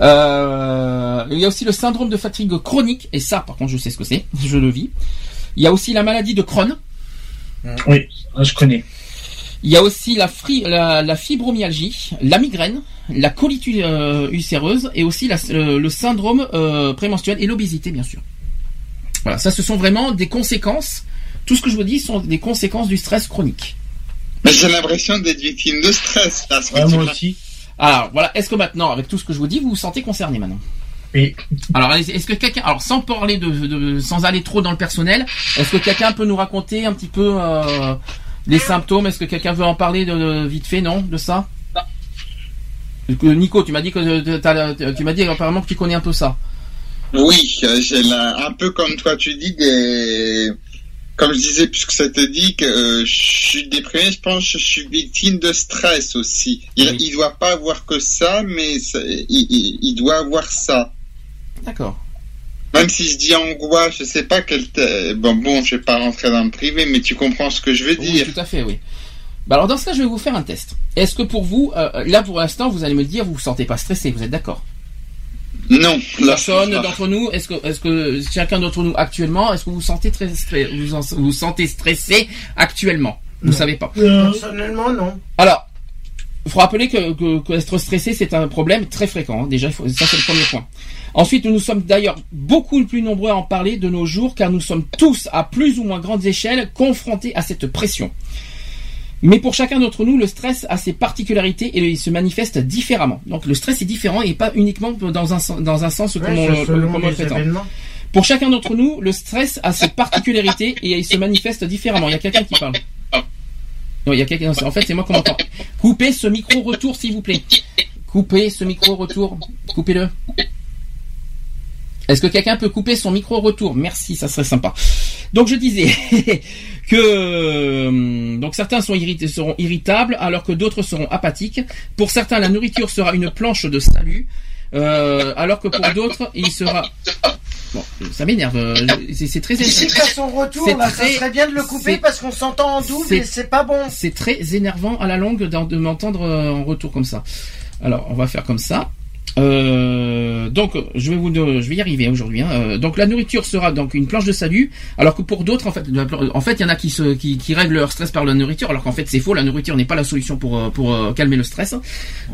Euh, il y a aussi le syndrome de fatigue chronique, et ça, par contre, je sais ce que c'est, je le vis. Il y a aussi la maladie de Crohn. Oui, ça, je connais. Il y a aussi la, fri- la, la fibromyalgie, la migraine, la colite euh, ulcéreuse, et aussi la- euh, le syndrome euh, prémenstruel et l'obésité, bien sûr. Voilà, ça, ce sont vraiment des conséquences. Tout ce que je vous dis sont des conséquences du stress chronique. Mais j'ai l'impression d'être victime de stress, là. ce que Ouais, tu moi aussi. Alors voilà, est-ce que maintenant, avec tout ce que je vous dis, vous vous sentez concerné maintenant? Oui. Alors est-ce que quelqu'un, alors sans parler de, de- sans aller trop dans le personnel, est-ce que quelqu'un peut nous raconter un petit peu euh, les symptômes? Est-ce que quelqu'un veut en parler de, de- vite fait, non, de ça? Nico, tu m'as dit que euh, tu m'as dit apparemment que tu connais un peu ça. Oui, euh, j'ai un peu comme toi tu dis des comme je disais, puisque ça te dit que euh, je suis déprimé, je pense que je suis victime de stress aussi. Il, Oui. il doit pas avoir que ça, mais ça- il, il- il doit avoir ça. D'accord. Même si je dis angoisse, je sais pas quel. Bon, bon, je vais pas rentrer dans le privé, mais tu comprends ce que je veux Oui, dire. tout à fait, oui. Bah alors dans ce cas, je vais vous faire un test. Est-ce que pour vous, euh, là pour l'instant, vous allez me dire, vous vous sentez pas stressé, vous êtes d'accord? Non, Personne d'entre nous, est-ce que, est-ce que chacun d'entre nous actuellement, est-ce que vous vous sentez très stressé, vous en- vous vous sentez stressé actuellement? Vous Non. savez pas. Euh, Personnellement, non. Alors, il faut rappeler que, que, que être stressé, c'est un problème très fréquent. hein. Déjà, faut, ça c'est le premier point. Ensuite, nous sommes d'ailleurs beaucoup plus nombreux à en parler de nos jours, car nous sommes tous, à plus ou moins grandes échelles, confrontés à cette pression. Mais pour chacun d'entre nous, le stress a ses particularités et il se manifeste différemment. Donc le stress est différent et pas uniquement dans un, dans un sens comme Ouais, on, comme on le prétend. Pour chacun d'entre nous, le stress a ses particularités et il se manifeste différemment. Il y a quelqu'un qui parle. Non, il y a quelqu'un. En fait, c'est moi qui m'entends. Coupez ce micro retour, s'il vous plaît. Coupez ce micro retour. Coupez-le. Est-ce que quelqu'un peut couper son micro retour? Merci, ça serait sympa. Donc je disais que euh, donc certains sont irrités, seront irritables alors que d'autres seront apathiques. Pour certains, la nourriture sera une planche de salut, euh, alors que pour d'autres, il sera Bon, ça m'énerve. euh, C'est très Ici, énervant. à son retour, là, très- ça serait bien de le couper parce qu'on s'entend en double et c'est pas bon. C'est très énervant à la longue de m'entendre euh, en retour comme ça. Alors, on va faire comme ça. Euh, donc, je vais vous, je vais y arriver aujourd'hui. hein. Euh, donc, la nourriture sera donc une planche de salut, alors que pour d'autres, en fait, en fait, il y en a qui se, qui, qui règlent leur stress par la nourriture, alors qu'en fait, c'est faux. La nourriture n'est pas la solution pour euh, pour calmer le stress.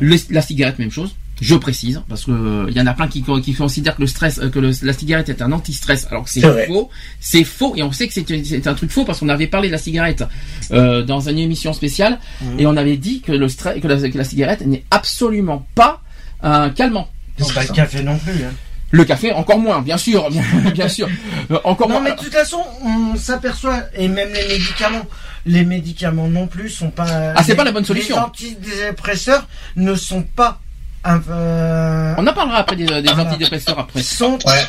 Le- la cigarette, même chose. Je précise parce que euh, il y en a plein qui, qui considèrent que le stress, que le- la cigarette est un anti-stress, alors que c'est faux. C'est faux et on sait que c'est c'est un truc faux parce qu'on avait parlé de la cigarette euh, dans une émission spéciale et on avait dit que le stress, que la, que la cigarette n'est absolument pas un calmant. Non, bah, le café non plus. hein. Le café encore moins, bien sûr, bien, bien sûr, Euh, encore Non, moins. mais de toute façon, on s'aperçoit, et même les médicaments, les médicaments non plus sont pas. Ah, c'est pas la bonne solution. Les antidépresseurs ne sont pas. un- euh, On en parlera après des, antidépresseurs après. sont Ouais.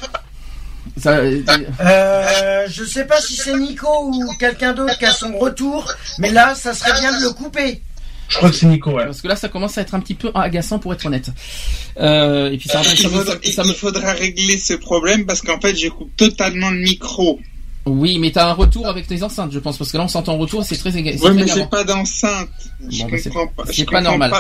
Ça, euh, Euh, je sais pas si c'est Nico ou quelqu'un d'autre qui a son retour, mais là, ça serait bien de le couper. Je crois que c'est Nico, ouais. parce que là, ça commence à être un petit peu agaçant pour être honnête. Euh, et puis ça, ça Il me- faudra, ça- ça me- il faudra régler ce problème parce qu'en fait, je coupe totalement le micro. Oui, mais t'as un retour avec tes enceintes, je pense, parce que là, on s'entend en retour, c'est très éga- c'est Oui, mais j'ai pas d'enceinte. Je Bon, bah, c'est- comprends pas. c'est je pas comprends normal.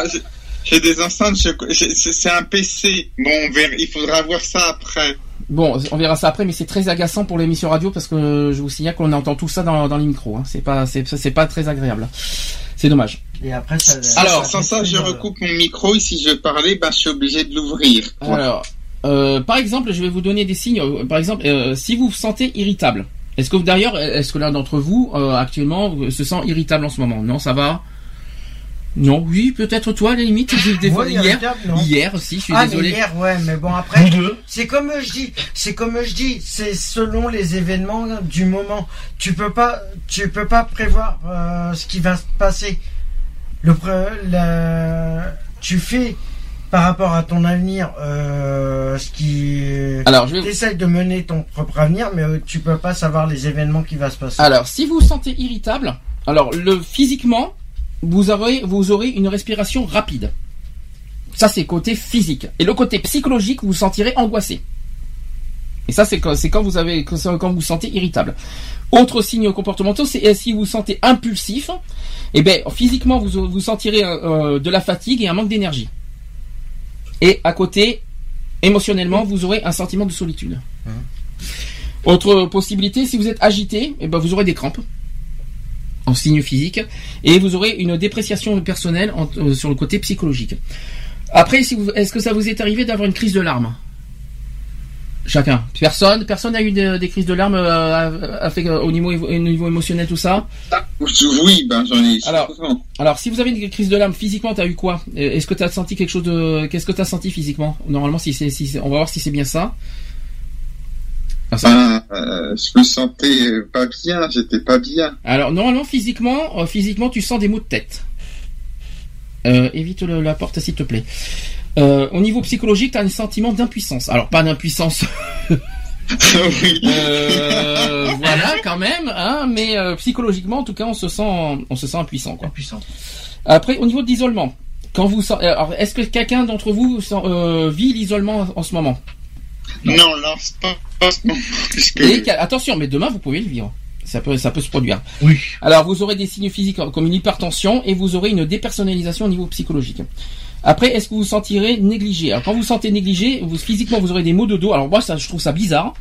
J'ai- des enceintes, c'est un PC. Bon, on verra, il faudra voir ça après. Bon, on verra ça après, mais c'est très agaçant pour l'émission radio parce que je vous signale qu'on entend tout ça dans, dans les micros. Hein. C'est pas, c'est pas très agréable. C'est dommage. Et après, ça. Alors, ça sans ça, je euh, recoupe mon micro et si je veux parler, ben, je suis obligé de l'ouvrir. Alors, euh, par exemple, je vais vous donner des signes. Euh, Par exemple, euh, si vous vous sentez irritable, est-ce que d'ailleurs, est-ce que l'un d'entre vous euh, actuellement se sent irritable en ce moment? Non, ça va? Non, oui, peut-être toi, à la limite. Des- des fois, hier, irritable, non. hier, si, je suis Ah, désolé. mais hier, ouais, mais bon, après. C'est comme je dis, c'est comme je dis, c'est selon les événements du moment. Tu peux pas, tu peux pas prévoir euh, ce qui va se passer. Le, la- tu fais par rapport à ton avenir euh, ce qui. Alors, je vais. De mener ton propre avenir, mais euh, tu peux pas savoir les événements qui va se passer. Alors, si vous vous sentez irritable, alors le physiquement, vous aurez, vous aurez une respiration rapide. Ça, c'est côté physique. Et le côté psychologique, vous vous sentirez angoissé. Et ça, c'est quand, vous avez, quand vous sentez irritable. Autre signe comportementaux, c'est euh, si vous vous sentez impulsif, et ben physiquement, vous vous sentirez euh, de la fatigue et un manque d'énergie. Et à côté, émotionnellement, vous aurez un sentiment de solitude. Autre possibilité, si vous êtes agité, eh ben vous aurez des crampes en signe physique et vous aurez une dépréciation personnelle en- euh, sur le côté psychologique. Après, si est-ce que ça vous est arrivé d'avoir une crise de larmes? Chacun. Personne. Personne n'a eu de- des crises de larmes euh, fait, euh, au niveau, au niveau émotionnel tout ça? Oui, ben, j'en ai. Alors, Alors, si vous avez une crise de larmes physiquement, t'as eu quoi? Est-ce que t'as senti quelque chose de Qu'est-ce que t'as senti physiquement? Normalement, si c'est, si on va voir si c'est bien ça. Ah, Ben, euh, je me sentais pas bien, j'étais pas bien. Alors normalement physiquement, euh, physiquement tu sens des maux de tête. Euh, évite le- la porte s'il te plaît. Euh, au niveau psychologique, tu as un sentiment d'impuissance. Alors pas d'impuissance oui. Euh, voilà, quand même, hein, mais euh, psychologiquement, en tout cas, on se sent, on se sent impuissant, quoi. Puissant. Après, au niveau de l'isolement, quand vous, alors, est-ce que quelqu'un d'entre vous sent- euh, vit l'isolement en ce moment? Non, là, c'est pas, pas puisque... Et attention, mais demain vous pouvez le vivre. Ça peut, ça peut se produire. Oui. Alors, vous aurez des signes physiques comme une hypertension et vous aurez une dépersonnalisation au niveau psychologique. Après, est-ce que vous vous sentirez négligé Alors, quand vous vous sentez négligé, vous, physiquement, vous aurez des maux de dos. Alors, moi, ça, je trouve ça bizarre.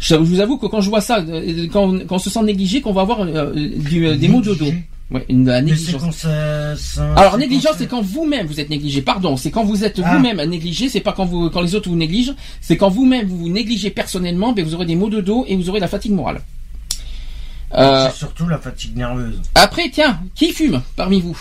Je, je vous avoue que quand je vois ça, euh, quand, quand on se sent négligé, qu'on va avoir euh, du, euh, des maux de dos. Ouais, une, la négligence. ça, ça- Alors négligence, c'est quand vous-même vous êtes négligé. Pardon, c'est quand vous êtes Ah. vous-même négligé. C'est pas quand vous, quand les autres vous négligent. C'est quand vous-même vous vous négligez personnellement, ben vous aurez des maux de dos et vous aurez la fatigue morale. Euh, C'est surtout la fatigue nerveuse. après, tiens, qui fume parmi vous?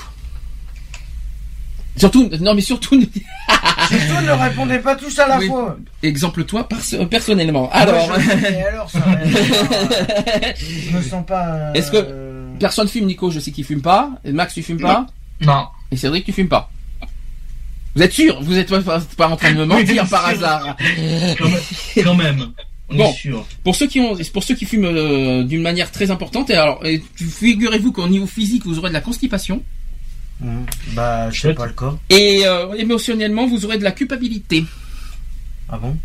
Surtout, non mais surtout, Surtout ne répondez pas tous à la Oui. fois. exemple toi pers- personnellement. Alors, Moi, je- alors ça Je me sens pas. euh, Est-ce que- personne fume, Nico, je sais qu'il fume pas. Et Max, tu fumes pas. Non. Et Cédric, tu fumes pas. Vous êtes sûr? Vous êtes pas, en train de me mentir Oui, par sûr. hasard Quand même. Quand même. On Bon. est sûr. Pour ceux qui ont, pour ceux qui fument euh, d'une manière très importante, et alors et figurez-vous qu'au niveau physique vous aurez de la constipation Mmh. Bah, je sais pas le cas. et euh, émotionnellement vous aurez de la culpabilité. Ah bon?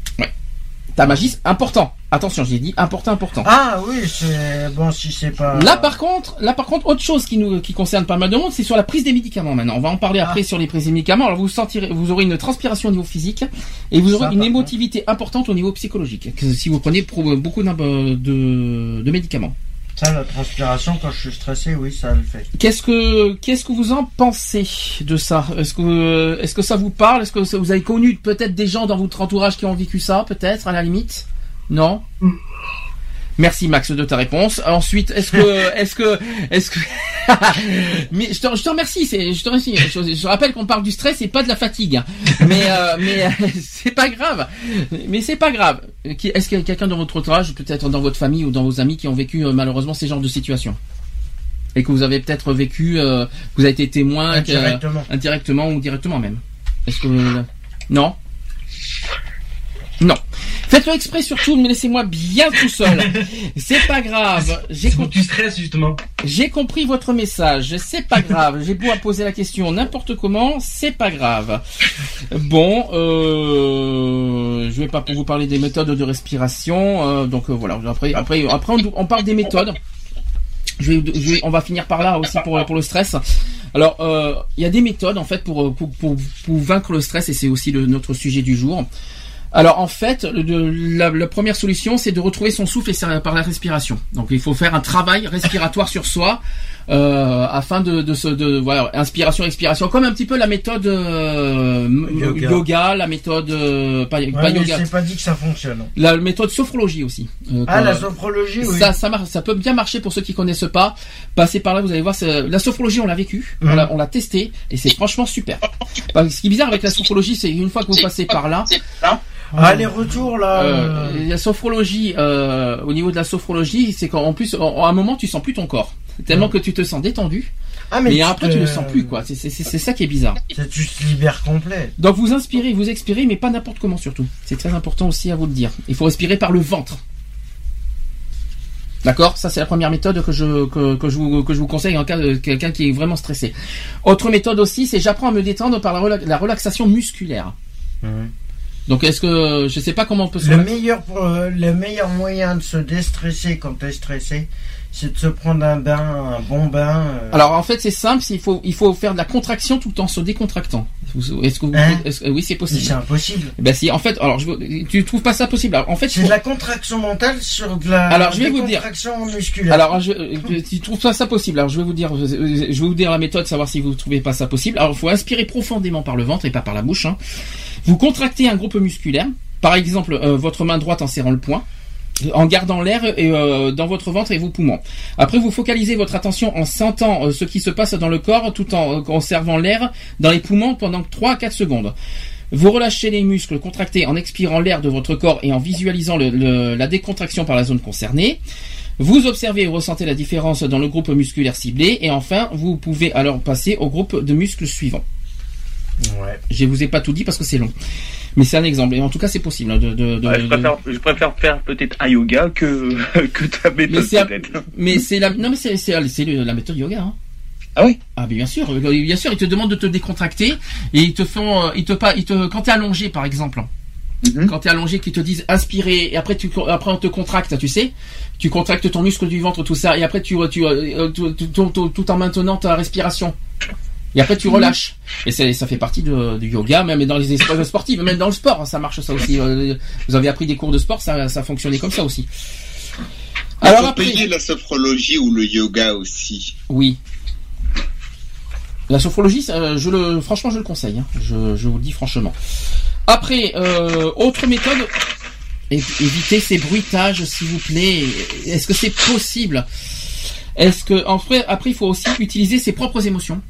Ta magie, important. Attention, j'ai dit important, important. Ah oui, c'est bon si c'est pas. Là par contre, là par contre, autre chose qui nous qui concerne pas mal de monde, c'est sur la prise des médicaments. Maintenant, on va en parler Ah. après sur les prises des médicaments. Alors vous sentirez, vous aurez une transpiration au niveau physique et vous aurez Ça, une émotivité importante au niveau psychologique. Que si vous prenez beaucoup d'im- de, de médicaments. Ça, la transpiration, quand je suis stressé, oui, ça le fait. Qu'est-ce que qu'est-ce que vous en pensez de ça? Est-ce que est-ce que ça vous parle? Est-ce que vous avez connu peut-être des gens dans votre entourage qui ont vécu ça Peut-être à la limite? Non. Merci Max de ta réponse. Ensuite, est-ce que est-ce que est-ce que mais je te, je te remercie, je te remercie. Je, je rappelle qu'on parle du stress et pas de la fatigue. hein. Mais euh, mais euh, c'est pas grave. Mais c'est pas grave. Est-ce qu'il y a quelqu'un dans votre entourage, peut-être dans votre famille ou dans vos amis qui ont vécu euh, malheureusement ces genres de situations et que vous avez peut-être vécu, euh, vous avez été témoin Indirectement. indirectement ou directement même? Est-ce que non? Non. Faites-le exprès surtout, mais laissez-moi bien tout seul. C'est pas grave. J'ai C'est com- pour que tu stresses, justement. j'ai compris votre message. C'est pas grave. J'ai beau à poser la question n'importe comment, c'est pas grave. Bon, euh, je vais pas pour vous parler des méthodes de respiration. euh, donc euh, voilà. Après, après, après, on, on parle des méthodes. Je vais, je vais- on va finir par là aussi pour pour le stress. Alors, euh, il y a des méthodes en fait pour pour pour, pour vaincre le stress et c'est aussi le, notre sujet du jour. Alors en fait, le- la, la première solution, c'est de retrouver son souffle et par la respiration. Donc il faut faire un travail respiratoire sur soi euh, afin de, de se de voilà inspiration expiration comme un petit peu la méthode euh, yoga. Yoga. la méthode euh, pas, Ouais, pas mais yoga, c'est pas dit que ça fonctionne. la méthode sophrologie aussi. Euh, Ah, la sophrologie, oui. ça, ça marche, ça peut bien marcher pour ceux qui connaissent pas. Passez par là, vous allez voir. La sophrologie, on l'a vécu, on Mhm. l'a, on l'a testé, et c'est franchement super. Ce qui est bizarre avec la sophrologie, c'est une fois que vous passez par là, Ah, les retours, là. euh, la sophrologie, euh, au niveau de la sophrologie, c'est qu'en plus, en- à un moment, tu sens plus ton corps, tellement que tu te sens détendu. Ah, Mais, tu après, te- tu ne sens plus quoi. C'est, ça qui est bizarre. c'est- Tu te libères complet. Donc vous inspirez, vous expirez, mais pas n'importe comment surtout. C'est très important aussi à vous le dire. Il faut respirer par le ventre. D'accord? Ça c'est la première méthode que je, que, que je, vous, que je vous conseille en cas de quelqu'un qui est vraiment stressé. Autre méthode aussi, c'est j'apprends à me détendre par la, rela- la relaxation musculaire. Donc est-ce que je sais pas comment on peut se Le meilleur, pour- euh, le meilleur moyen de se déstresser quand t'es stressé, c'est de se prendre un bain, un bon bain. euh, Alors en fait c'est simple, il faut il faut faire de la contraction tout en se décontractant. Est-ce que vous, Hein est-ce oui c'est possible. c'est impossible. Ben si en fait alors je, tu trouves pas ça possible. Alors, en fait C'est faut- de la contraction mentale sur de la Alors, je vais vous dire. contraction musculaire. Alors, je, euh, tu trouves pas ça possible Alors, je vais vous dire, je vais vous dire la méthode, savoir si vous trouvez pas ça possible. Alors, il faut inspirer profondément par le ventre et pas par la bouche. hein. Vous contractez un groupe musculaire, par exemple, euh, votre main droite en serrant le poing, en gardant l'air et, euh, dans votre ventre et vos poumons. Après, vous focalisez votre attention en sentant euh, ce qui se passe dans le corps, tout en euh, conservant l'air dans les poumons pendant 3 à 4 secondes. Vous relâchez les muscles contractés en expirant l'air de votre corps et en visualisant le- le- la décontraction par la zone concernée. Vous observez et ressentez la différence dans le groupe musculaire ciblé et enfin vous pouvez alors passer au groupe de muscles suivant. Ouais. Je vous ai pas tout dit parce que c'est long. Mais c'est un exemple. Et en tout cas, c'est possible. hein, De, de, de- Ouais, je, préfère, je préfère faire peut-être un yoga que, que ta méthode mais c'est la, non mais c'est, c'est, la méthode yoga. Hein. Ah oui? Ah mais bien sûr, bien sûr, ils te demandent de te décontracter et ils te font, euh, ils te pas, ils te, quand t'es allongé par exemple, Mhm. quand t'es allongé, qu'ils te disent inspirer et après tu, après on te contracte, tu sais, tu contractes ton muscle du ventre, tout ça et après tu, tu, euh, tu- tu- tout en maintenant ta respiration. Et après tu relâches. Et ça fait partie de- du yoga, même dans les espaces sportifs, même dans le sport, hein, ça marche ça aussi. Euh, Vous avez appris des cours de sport, ça, ça fonctionnait comme ça aussi. Alors après, payer la sophrologie ou le yoga aussi. oui. La sophrologie, ça, je le, franchement, je le conseille. hein. Je, je vous le dis franchement. Après, euh, autre méthode, évitez ces bruitages, s'il vous plaît. Est-ce que c'est possible? Est-ce que en fait, après, il faut aussi utiliser ses propres émotions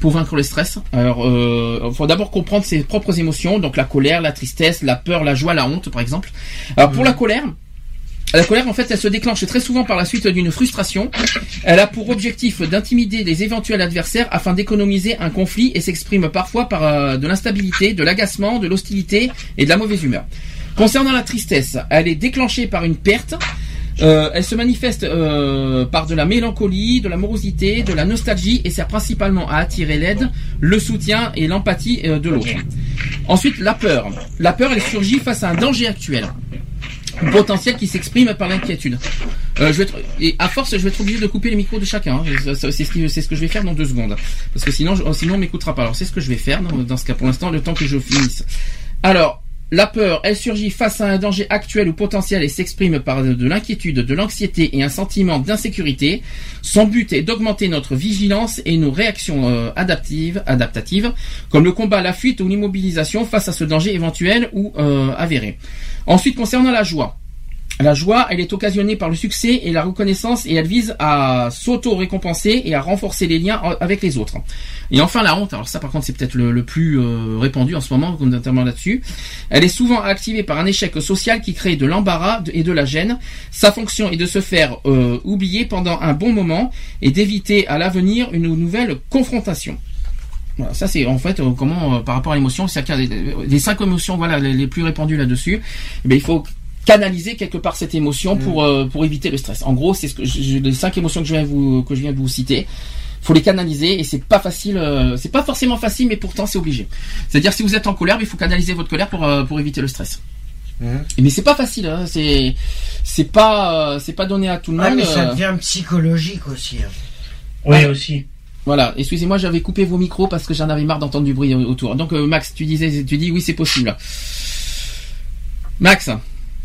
pour vaincre le stress. Alors, euh, il faut d'abord comprendre ses propres émotions, donc la colère, la tristesse, la peur, la joie, la honte, par exemple. Alors, pour la colère, la colère, en fait, elle se déclenche très souvent par la suite d'une frustration. Elle a pour objectif d'intimider les éventuels adversaires afin d'économiser un conflit et s'exprime parfois par euh, de l'instabilité, de l'agacement, de l'hostilité et de la mauvaise humeur. Concernant la tristesse, elle est déclenchée par une perte. Euh, elle se manifeste euh, par de la mélancolie, de la morosité, de la nostalgie et sert principalement à attirer l'aide, le soutien et l'empathie euh, de l'autre. Ensuite, la peur. La peur, elle surgit face à un danger actuel potentiel qui s'exprime par l'inquiétude. Euh, je vais être, et à force, je vais être obligé de couper les micros de chacun. hein. C'est ce, qui- c'est ce que je vais faire dans deux secondes, parce que sinon, je- sinon on m'écoutera pas. Alors c'est ce que je vais faire dans, dans ce cas pour l'instant, le temps que je finisse. Alors. La peur, elle surgit face à un danger actuel ou potentiel et s'exprime par de, de l'inquiétude, de l'anxiété et un sentiment d'insécurité. Son but est d'augmenter notre vigilance et nos réactions euh, adaptatives, comme le combat, la fuite ou l'immobilisation face à ce danger éventuel ou euh, avéré. Ensuite, concernant la joie. La joie, elle est occasionnée par le succès et la reconnaissance et elle vise à s'auto-récompenser et à renforcer les liens en- avec les autres. Et enfin la honte, alors ça par contre c'est peut-être le, plus euh, répandu en ce moment, notamment là-dessus. Elle est souvent activée par un échec social qui crée de l'embarras et de la gêne. Sa fonction est de se faire euh, oublier pendant un bon moment et d'éviter à l'avenir une nouvelle confrontation. Voilà, ça c'est en fait euh, comment euh, par rapport à l'émotion, c'est les, les cinq émotions voilà les, plus répandues là-dessus. Eh il faut canaliser quelque part cette émotion pour euh, pour éviter le stress. En gros, c'est ce que je- les cinq émotions que je viens de vous que je viens de vous citer. Faut les canaliser et c'est pas facile. euh, c'est pas forcément facile, mais pourtant c'est obligé. C'est-à-dire si vous êtes en colère, il faut canaliser votre colère pour euh, pour éviter le stress. Mhm. Mais c'est pas facile. Hein, c'est c'est pas euh, c'est pas donné à tout le Ouais, monde. mais ça euh, devient psychologique aussi. hein. Oui, aussi. Voilà, excusez-moi, j'avais coupé vos micros parce que j'en avais marre d'entendre du bruit au- autour. Donc euh, Max, tu disais, tu dis oui, c'est possible. Max,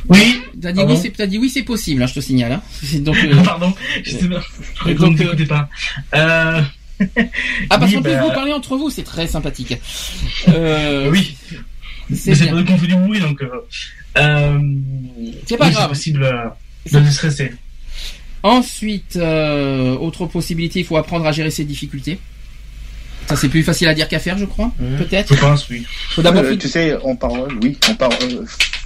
Oui. t'as dit oui, c'est, t'as dit oui, c'est possible. hein, je te signale. Hein. Donc, euh, Pardon. Je sais pas. Je Donc, vous euh, n'écoutez pas. Euh, ah parce oui, qu'en plus bah, vous parlez entre vous, c'est très sympathique. Euh, oui. c'est pas qu'on fait du bruit, donc. Euh, euh, C'est pas oui, grave. C'est possible euh, de déstresser. Ensuite, euh, autre possibilité, il faut apprendre à gérer ses difficultés. Ça c'est plus facile à dire qu'à faire, je crois. Mhm. Peut-être. Je pense, oui. Faut d'abord. Euh, tu sais, en parole, oui, en parole, Est-ce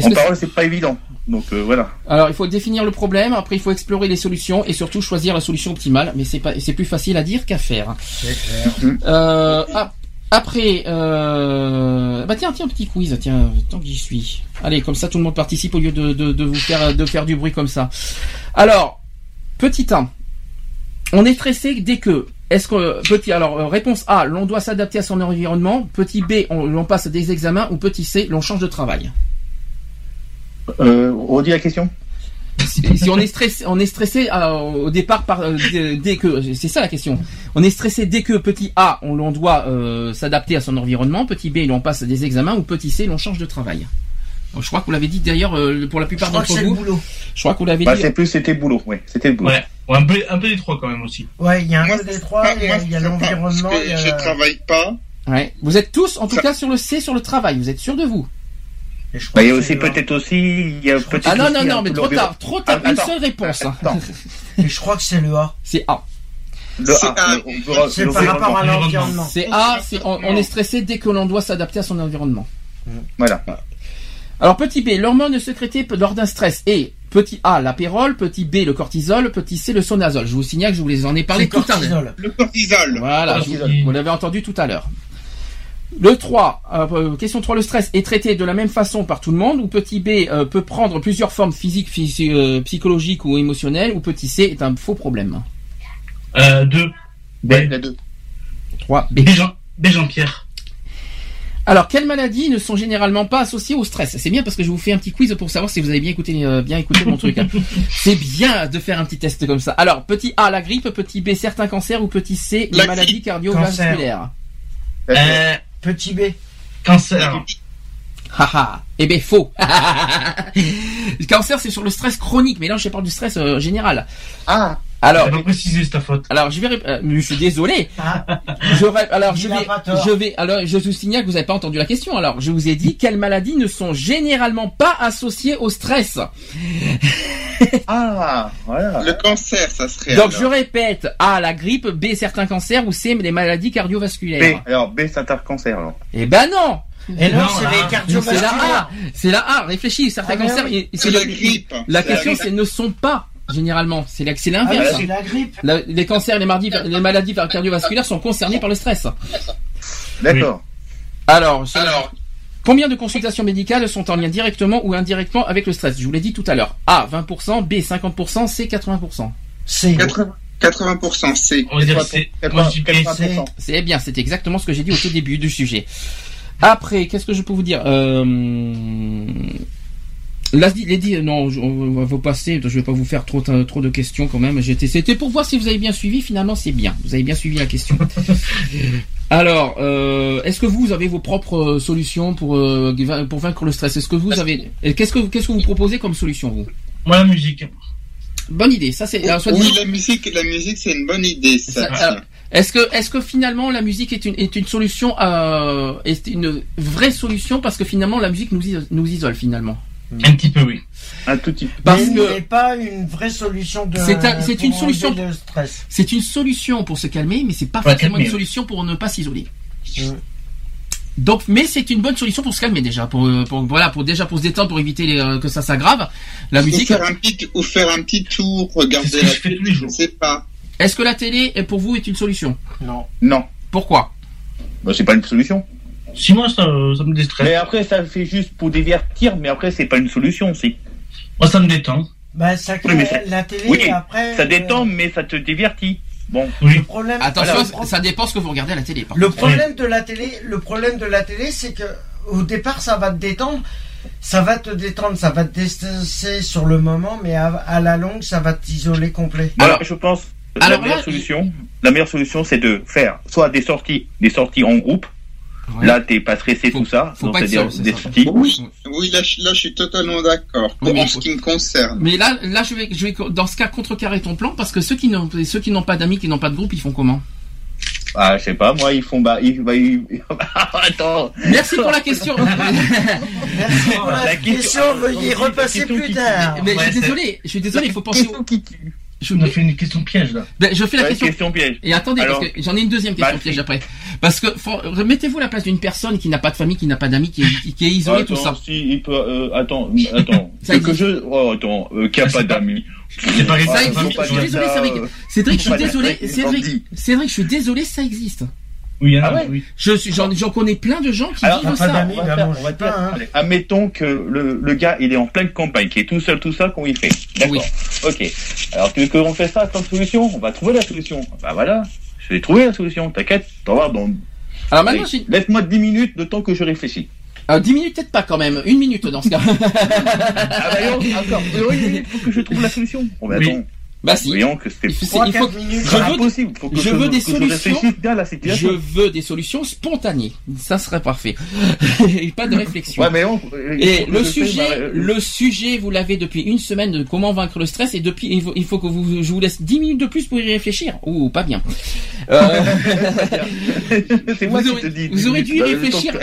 en que parole, c'est pas évident. Donc euh, voilà. Alors, il faut définir le problème. Après, il faut explorer les solutions et surtout choisir la solution optimale. Mais c'est pas, c'est plus facile à dire qu'à faire. C'est clair. Euh, ap- après, euh, bah tiens, tiens, petit quiz, tiens, tant que j'y suis. Allez, comme ça, tout le monde participe au lieu de, de, de vous faire, de faire du bruit comme ça. Alors, petit 1. On est stressé dès que, est-ce que, petit, alors, réponse A, l'on doit s'adapter à son environnement. Petit B, on, l'on passe des examens. Ou petit C, l'on change de travail. Euh, redis la question. si si on est stressé, on est stressé euh, au départ par euh, dès, dès que c'est ça la question. On est stressé dès que petit A, on, l'on doit euh, s'adapter à son environnement, petit B, l'on passe des examens ou petit C, l'on change de travail. Donc, je crois que vous l'avez dit d'ailleurs euh, pour la plupart d'entre vous. boulot. Je crois que vous l'avez Bah, dit. c'est plus, c'était boulot. Ouais, c'était le boulot. Ouais. Ouais, un, peu, un peu des trois quand même aussi. Ouais, il y a un Moi, peu des trois, il y a, moi, il y a c'est pas- l'environnement, Je travaille pas. Ouais. Vous êtes tous, en tout Ça- cas, sur le C, sur le travail. Vous êtes sûr de vous Bah, il y a aussi le- peut-être aussi, il y a peut-être. Ah non non non, mais trop tard, trop tard. Ah, Une attends. seule réponse. hein. Attends. Et je crois que c'est le A. C'est A. Le C'est A, le- peut- le- par rapport à l'environnement. C'est A. C'est on, on est stressé dès que l'on doit s'adapter à son environnement. Voilà. Alors petit B, l'hormone sécrétée lors d'un stress est petit A l'apérole, petit B le cortisol, petit C le sonazole. Je vous signale que je vous les en ai parlé tout à l'heure. cortisol. Le cortisol. Voilà, je vous, Cortisol. vous l'avez entendu tout à l'heure. Le 3, euh, question 3, le stress est traité de la même façon par tout le monde, ou petit B euh, peut prendre plusieurs formes physiques, physi- euh, psychologiques ou émotionnelles, ou petit C est un faux problème? Euh, deux. B. Ouais, la deux. 3, B. B. Jean, B. Jean-Pierre. Alors, quelles maladies ne sont généralement pas associées au stress? C'est bien parce que je vous fais un petit quiz pour savoir si vous avez bien écouté, euh, bien écouté mon truc. hein. C'est bien de faire un petit test comme ça. Alors, petit A, la grippe, petit B, certains cancers, ou petit C, les La maladies cardiovasculaires? Euh, Petit B. cancer. Haha, eh ben faux. le cancer, c'est sur le stress chronique, mais là, je parle du stress euh, général. Ah, Alors, T'as pas précisé, c'est ta faute. alors je vais, euh, je suis désolé. Je alors je vais, je vais, alors je vous signale que vous n'avez pas entendu la question. Alors je vous ai dit quelles maladies ne sont généralement pas associées au stress. ah, voilà. Le cancer, ça serait. Donc alors. je répète A la grippe, B certains cancers ou C les maladies B, cardiovasculaires. alors B, c'est un cancer, alors. Eh ben non. Et non, Non, c'est les C'est la cardiovasculaires. A. C'est la A. Réfléchis. Certains Ah, cancers. oui. C'est la grippe. La question c'est ne sont pas généralement. C'est Ah l'inverse. c'est la grippe. La- les cancers, les maladies, les maladies cardiovasculaires sont concernés par le stress. D'accord. Alors, combien de consultations médicales sont en lien directement ou indirectement avec le stress? Je vous l'ai dit tout à l'heure. A 20%, B 50%, C 80%. C'est 80%, 80% c'est. On va dire C. Moi, je dis B. 80%. C'est bien, c'est exactement ce que j'ai dit au tout début du sujet. Après, qu'est-ce que je peux vous dire? Euh... Là, les dit, non, on va vous passer. Je vais pas vous faire trop, trop de questions quand même. C'était pour voir si vous avez bien suivi. Finalement, c'est bien. Vous avez bien suivi la question. Alors, euh, est-ce que vous avez vos propres euh, solutions pour euh, pour vaincre le stress? Est-ce que vous avez Qu'est-ce que qu'est-ce que vous proposez comme solution vous? Moi, la musique. Bonne idée. Ça c'est. Oui, dit- la musique, la musique, c'est une bonne idée, ça. Ça- alors, Est-ce que, est-ce que finalement la musique est une, est une solution, euh, est une vraie solution parce que finalement la musique nous isole finalement? Un petit peu, oui. Un tout petit peu. Parce mais que n'est pas une vraie solution de. C'est un- c'est pour une solution- le stress. c'est une solution pour se calmer, mais c'est pas Ouais, forcément calmer, une solution pour ne pas s'isoler. Mm. Donc, mais c'est une bonne solution pour se calmer déjà, pour, euh, pour voilà, pour déjà pour se détendre, pour éviter les, euh, que ça s'aggrave. La Ou musique. faire un petit, ou faire un petit tour, regarder C'est ce que la télé, tous les je jours. sais pas. Est-ce que la télé est pour vous est une solution? Non. Non. Pourquoi? Bah, c'est pas une solution. Si moi, ça, ça me déstresse. Mais après, ça fait juste pour divertir, mais après, c'est pas une solution aussi. Moi, ça me détend. Bah, ça crée Oui, ça- la télé oui, après. Ça euh, détend, mais ça te divertit. Bon. Oui. Le problème. Attention, le ça- pro- ça dépend ce que vous regardez à la télé. par Le contre. problème de la télé, le problème de la télé, c'est que au départ, ça va te détendre, ça va te détendre, ça va te déstresser sur le moment, mais à, à la longue, ça va t'isoler complet. Alors, Alors- je pense que alors la meilleure là, solution, la meilleure solution, c'est de faire soit des sorties, des sorties en groupe. Ouais. Là, t'es pas stressé Faut- tout ça. faut Donc, pas c'est des ça. sorties. Oui, oui, là, je- là, je suis totalement d'accord. Oui, en ce qui me concerne. Mais là, là, je vais, je vais, dans ce cas, contrecarrer ton plan parce que ceux qui n'ont, ceux qui n'ont pas d'amis, qui n'ont pas de groupe, ils font comment? Ah, je sais pas, moi, ils font, bah, ils, bah, ils- Attends. Merci pour la question. Merci pour la, La question- question, veuillez repasser plus tard. Mais je Ouais, suis désolé, je suis désolé, il faut penser. Question qui tue. Je, On a fait une question piège, là. ben, je fais la Ouais, question. question piège. Et attendez, Alors- parce que j'en ai une deuxième question Bah, piège après. Parce que faut- mettez-vous à la place d'une personne qui n'a pas de famille, qui n'a pas d'amis, qui est, qui est isolée, tout ça. si, il peut, euh, attends, attends. Ça que existe. je, oh, attends, euh, qui a Ça, pas c'est pas- d'amis. c'est pas- ça existe, pas je suis désolé, Cédric. Cédric, je suis désolé. Cédric, je suis désolé, ça existe. Oui, hein, Ah ouais oui. Je suis, j'en, j'en connais plein de gens qui Alors, vivent ça. d'amis. On va faire- bon, on va pas, hein. allez, admettons que le, le gars, il est en pleine campagne, qui est tout seul, tout ça, qu'on y fait? D'accord. Oui. Ok. Alors, tu veux qu'on fait ça comme solution? On va trouver la solution. Bah voilà. Je vais trouver la solution. T'inquiète. T'en vas dans. Alors maintenant, Allez, j'ai, Laisse-moi 10 minutes de temps que je réfléchis. euh, 10 minutes peut-être pas quand même, une minute dans ce cas. Ah bah non, encore. Oui, oui, faut que je trouve la solution. Bon, bah Oui. attends. Bah si. Voyons que c'était je impossible. Faut que je veux des je solutions. bien la Je veux des solutions spontanées. Ça serait parfait. Et pas de réflexion. Ouais, mais on, euh, Et le je sujet, ma- le sujet, vous l'avez depuis une semaine de comment vaincre le stress et depuis, il faut, il faut que vous, je vous laisse 10 minutes de plus pour y réfléchir. Ou pas bien. Euh, c'est moi Vous qui aurez- te dis. vous aurez dû y Bah, réfléchir. que-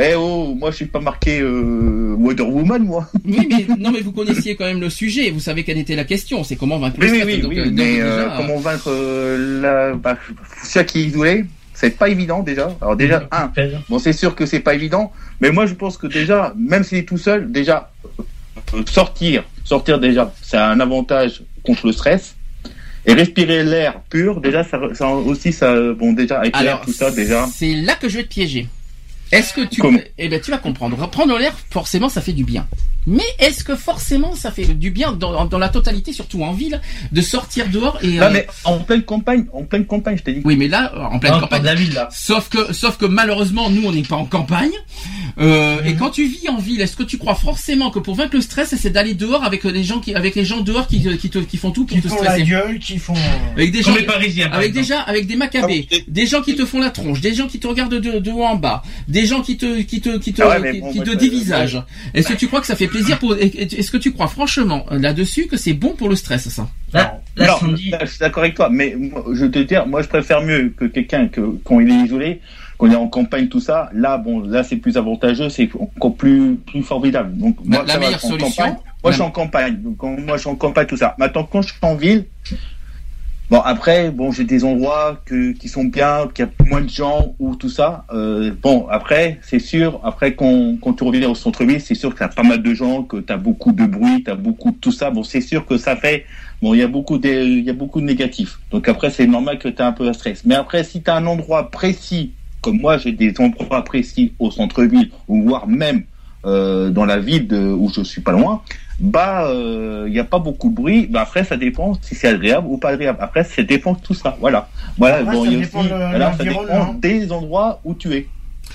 Eh, oh, moi je suis pas marqué euh, Wonder Woman, moi. oui, mais, non, mais vous connaissiez quand même le sujet. Vous savez quelle était la question. C'est comment vaincre le Oui, oui, stress. oui, oui, euh, mais déjà, euh, comment vaincre euh, la, bah, ceux qui est isolé, c'est pas évident déjà. Alors déjà, un, bon c'est sûr que c'est pas évident, mais moi je pense que déjà, même s'il est tout seul, déjà sortir, sortir déjà, c'est un avantage contre le stress. Et respirer l'air pur, déjà, ça, ça aussi, ça, bon, déjà, avec l'air, tout ça, déjà. c'est là que je vais te piéger. Est-ce que tu, Comment eh ben tu vas comprendre. Prendre l'air, forcément, ça fait du bien. Mais est-ce que forcément ça fait du bien dans, dans la totalité, surtout en ville, de sortir dehors et Non, euh, mais en pleine campagne, en pleine campagne, je t'ai dit. oui, mais là, en pleine campagne. de la ville, là. Sauf que, sauf que malheureusement, nous, on n'est pas en campagne. Euh. Et quand tu vis en ville, est-ce que tu crois forcément que pour vaincre le stress, c'est d'aller dehors avec les gens qui, avec les gens dehors qui, te- qui, te, qui font tout pour Qui te font la stresser, gueule, qui font. euh, avec des gens, Comme les Parisiens, par avec déjà, avec des macabées, Ah, des gens qui te font la tronche, des gens qui te regardent de, de haut en bas, des gens qui te, qui te, qui te, Ah ouais, qui, bon, qui moi, te dévisagent. Est-ce que tu crois que ça fait plaisir pour, est-ce que tu crois franchement euh, là-dessus que c'est bon pour le stress, ça? Là, là, non, je suis d'accord avec toi, mais moi, je vais te dire, moi je préfère mieux que quelqu'un que quand il est isolé, qu'on est en campagne, tout ça. Là, bon, là c'est plus avantageux, c'est encore plus plus formidable. Donc moi, la meilleure je suis en solution, campagne. Moi, la- je suis en campagne. Donc quand- moi, je suis en campagne, tout ça. Maintenant, quand je suis en ville, bon après, bon, j'ai des endroits que qui sont bien, qu'il y a moins de gens ou tout ça. Euh, bon, après, c'est sûr. Après, quand quand tu reviens au centre-ville, c'est sûr que t'as pas mal de gens, que t'as beaucoup de bruit, t'as beaucoup de tout ça. Bon, c'est sûr que ça fait Bon, il y a beaucoup de, il y a beaucoup de négatifs. Donc après, c'est normal que tu as un peu de stress. Mais après, si tu as un endroit précis, comme moi, j'ai des endroits précis au centre-ville, ou voire même euh, dans la ville de, où je suis pas loin, bah, euh, il n'y a pas beaucoup de bruit. Bah, après, ça dépend si c'est agréable ou pas agréable. Après, ça dépend de tout ça. Voilà. Voilà. Après, bon, ça il y a dépend aussi, voilà, ça dépend l'environnement. des endroits où tu es.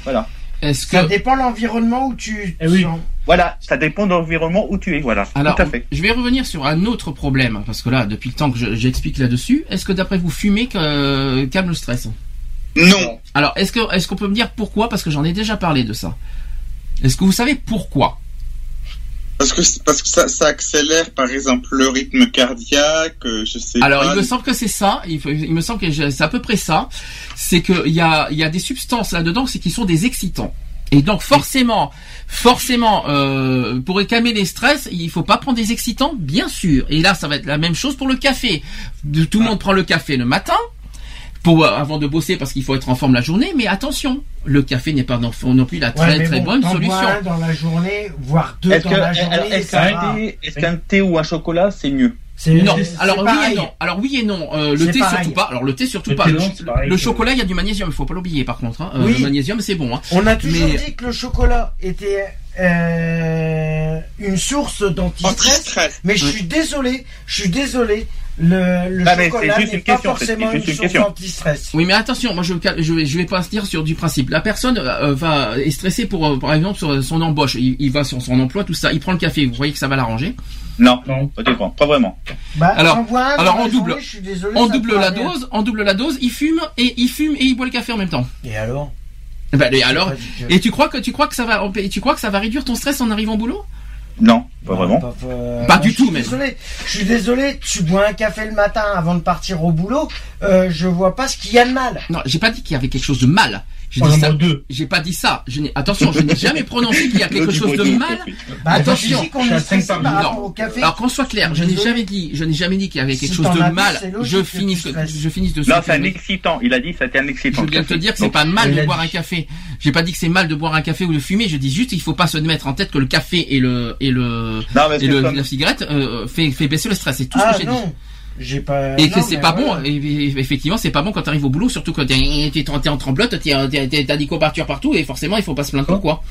Voilà. Est-ce Ça que, dépend de l'environnement où tu. Eh oui. Voilà. Ça dépend de l'environnement où tu es. Voilà. alors, tout à fait. je vais revenir sur un autre problème, parce que là, depuis le temps que je- j'explique là-dessus, est-ce que d'après vous, fumer que- calme le stress? Non. Alors, est-ce qu'on peut me dire pourquoi? Parce que j'en ai déjà parlé de ça. Est-ce que vous savez pourquoi? Parce que, parce que ça, ça accélère, par exemple, le rythme cardiaque, euh, je sais Alors, pas. il me semble que c'est ça. Il, me semble que c'est à peu près ça. C'est que il y a, il y a des substances là-dedans, c'est qui sont des excitants. Et donc forcément, forcément, euh, pour calmer les stress, il faut pas prendre des excitants, bien sûr. Et là, ça va être la même chose pour le café. Tout le monde prend le café le matin. Pour, euh, avant de bosser parce qu'il faut être en forme la journée, mais attention, le café n'est pas non, non plus la très Ouais, très bon, bonne solution. un dans la journée, voire deux Est-ce dans que, la alors, journée, est-ce qu'un thé, ou un chocolat, c'est mieux? C'est- Non, c'est- alors c'est oui et non. Alors oui et non. Euh, le thé pareil. surtout pas. Alors le thé surtout Le pas. thé, Le, non, c'est pareil le que- chocolat, il y a du magnésium. Il faut pas l'oublier par contre. Hein. Euh, Oui. Le magnésium, c'est bon. Hein. On a toujours Mais- dit que le chocolat était euh, une source d'anti-stress, Anti-stress. mais je Oui. suis désolé, je suis désolé, le, le Ah, mais chocolat n'est pas question, forcément une une question. d'anti-stress. Oui, mais attention. Moi, je je vais je vais pas se dire sur du principe. La personne euh, va est stressée pour euh, par exemple sur son embauche. Il, il va sur son emploi, tout ça. Il prend le café. Vous voyez que ça va l'arranger. Non. Non. Pas vraiment. Bah, Alors- un alors, dans la en double. journée, je suis désolé, On double me la dose. On double la dose. Il fume et il fume et il boit le café en même temps. Et alors? Eh Ben, et alors. Et tu crois que tu crois que ça va et tu crois que ça va réduire ton stress en arrivant au boulot? Non. Pas vraiment. Pas, euh, Pas du tout. Désolé, je suis désolé. Tu bois un café le matin avant de partir au boulot. Euh, je vois pas ce qu'il y a de mal. Non, j'ai pas dit qu'il y avait quelque chose de mal. J'ai On dit ça. pas dit ça. Je n'ai attention, je n'ai jamais prononcé qu'il y a quelque chose de mal. Bah, Attention, qu'on je stressé par rapport au café. Alors qu'on soit clair, je n'ai jamais dit, je n'ai jamais dit qu'il y avait quelque Si chose de mal. Je finis, je finis dessus. Non, c'est un excitant. Il a dit c'était un excitant. Je viens de te dire que c'est pas mal de boire un café. J'ai pas dit que c'est mal de boire un café ou de fumer. Je dis juste il faut pas se mettre en tête que le café et le et le et la cigarette euh, fait fait baisser le stress. C'est tout ce Ah que j'ai dit. J'ai pas. Et que c'est pas bon, effectivement, c'est pas bon quand t'arrives au boulot, surtout quand t'es en tremblote, t'as des courbatures partout, et forcément, il faut pas se plaindre pourquoi.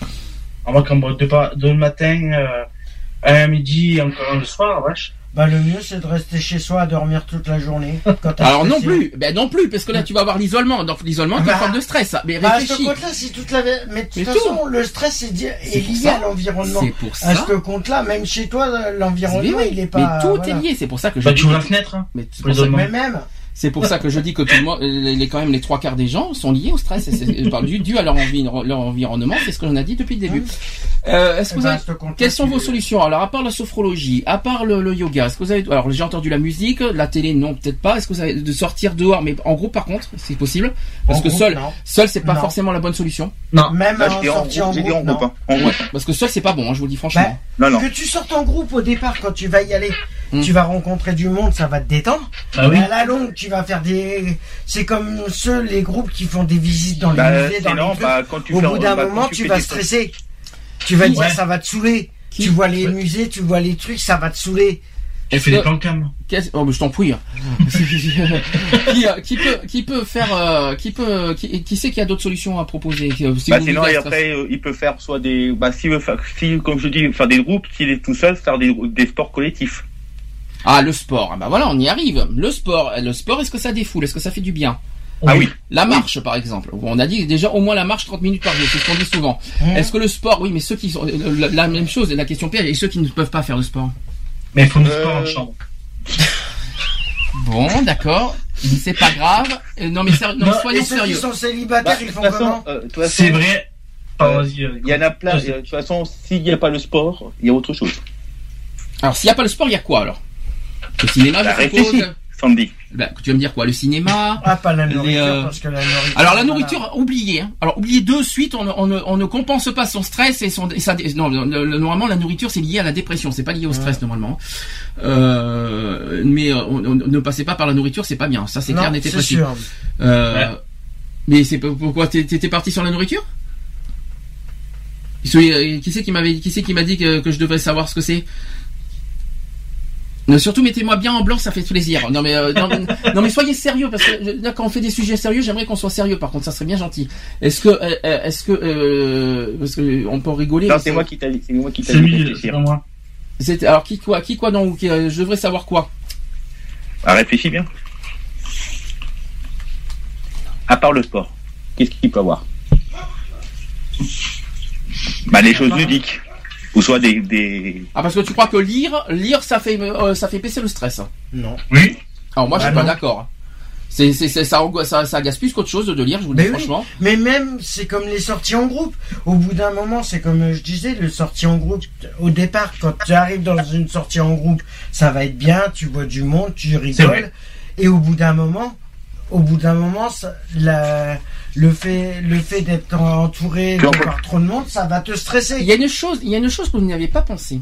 Va qu'on boit deux, par- deux le matin, euh, un midi, encore le soir, wesh. Bah le mieux c'est de rester chez soi à dormir toute la journée. Quand Alors non plus, ben non plus, parce que là tu vas avoir l'isolement. Donc l'isolement, t'es Bah, forme de stress. ça. Mais Bah, à ce réfléchis. compte-là, c'est toute la. Mais de Mais toute tout. façon, le stress est, lié ça. à l'environnement. C'est pour À ça. ce compte-là, même chez toi, Mais l'environnement, oui, il est mais pas. tout voilà. est lié. C'est pour ça que je Bah, tu ouvres la fenêtre, hein. Mais c'est pour ça, Mais même, c'est pour ça que je dis que tout le monde, les, quand même les trois quarts des gens sont liés au stress. Et c'est- par- dû, dû à leur, envi- leur environnement. C'est ce que l'on a dit depuis le début. Euh, Est-ce que eh vous ben, avez Quelles sont vos solutions? Alors, à part la sophrologie, à part le, le yoga, est-ce que vous avez alors j'ai entendu la musique, la télé non peut-être pas. Est-ce que vous avez de sortir dehors, mais en groupe par contre, c'est possible Parce En que groupe, seul, non. seul c'est pas Non. forcément la bonne solution. Non. Même Là, en en sortie en groupe, j'ai dit en groupe, groupe, non. hein. En groupe. Parce que seul c'est pas bon, hein, je vous le dis franchement. Bah, Non, non. Que tu sortes en groupe au départ, quand tu vas y aller, Hmm. tu vas rencontrer du monde, ça va te détendre. Bah oui. Mais à la longue, tu vas faire des. C'est comme ceux, les groupes qui font des visites dans les Bah, musées, dans les trucs. bah, quand tu Au fais bout d'un bah, moment, tu vas stresser. Tu vas dire, ça va te saouler. Qui Tu vois les Ouais. musées, tu vois les trucs, ça va te saouler. Est-ce fais des que- plans Oh, mais je t'en prie. qui, euh, qui peut, qui peut faire, euh, qui peut, qui, qui sait qu'il y a d'autres solutions à proposer? Si bah, vous sinon, et après, euh, il peut faire soit des, bah, s'il veut faire, si, comme je dis, faire des groupes, s'il est tout seul, faire des, des sports collectifs. Ah, le sport. Ah bah voilà, on y arrive. Le sport, le sport, est-ce que ça défoule? Est-ce que ça fait du bien? Ah oui. La marche, par exemple. On a dit déjà au moins la marche 30 minutes par jour, c'est ce qu'on dit souvent. Est-ce que le sport, oui, mais ceux qui sont euh, la, la même chose, la question piège, et ceux qui ne peuvent pas faire le sport? Mais il faut du Euh, sport en chambre. Bon, d'accord. C'est pas grave. Euh, Non mais, ser- non, Non, soyons Et ceux sérieux. qui sont célibataires, Bah, de ils font façon, comment? euh, de C'est vrai. Pardon, euh, vas-y. Il y en a plein. De toute façon, s'il n'y a pas le sport, il y a autre chose. Alors s'il n'y a pas le sport, il y a quoi alors? Le cinéma, Bah, je suppose. Sandy. Bah, tu vas me dire quoi Le cinéma Ah, pas la Les, nourriture, euh, parce que la nourriture. Alors la voilà. nourriture, oubliez. Hein. Alors oubliez de suite, on, ne- on, ne, on ne compense pas son stress et son et sa, non, le- le- normalement la nourriture c'est lié à la dépression, c'est pas lié au stress normalement. Euh, mais euh, on, on- ne passez pas par la nourriture, c'est pas bien. Ça c'est clair, n'était pas sûr. Euh, Ouais. Mais c'est pourquoi t'étais parti sur la nourriture? Qui c'est qui m'avait qui c'est qui m'a dit que, que je devrais savoir ce que c'est? Surtout mettez-moi bien en blanc, ça fait plaisir. Non mais euh, non, mais- non, mais soyez sérieux parce que euh, là quand on fait des sujets sérieux, j'aimerais qu'on soit sérieux. Par contre, ça serait bien gentil. Est-ce que euh, est-ce que euh, parce que on peut rigoler. Non, c'est moi qui t'a dit, c'est moi qui t'a C'est dit c'est moi. c'est- alors qui quoi qui quoi donc qui, euh, je devrais savoir quoi? Ah, réfléchis bien. À part le sport, qu'est-ce qu'il peut avoir? Bah, les choses ludiques. Ou soit des, des... Ah parce que tu crois que lire lire ça fait euh, ça fait baisser le stress. Non. Oui. Alors moi je Bah suis pas non. d'accord. C'est c'est c'est- ça, ça ça agace plus qu'autre chose de lire, je vous le dis oui. franchement. Mais même, c'est comme les sorties en groupe. Au bout d'un moment, c'est comme euh, je disais, le sortie en groupe. Au départ, quand tu arrives dans une sortie en groupe, ça va être bien, tu vois du monde, tu rigoles. Et au bout d'un moment, au bout d'un moment, ça- la- le fait, le fait d'être entouré par trop de monde, ça va te Il stresser. y a une chose, il y a une chose que vous n'avez pas pensé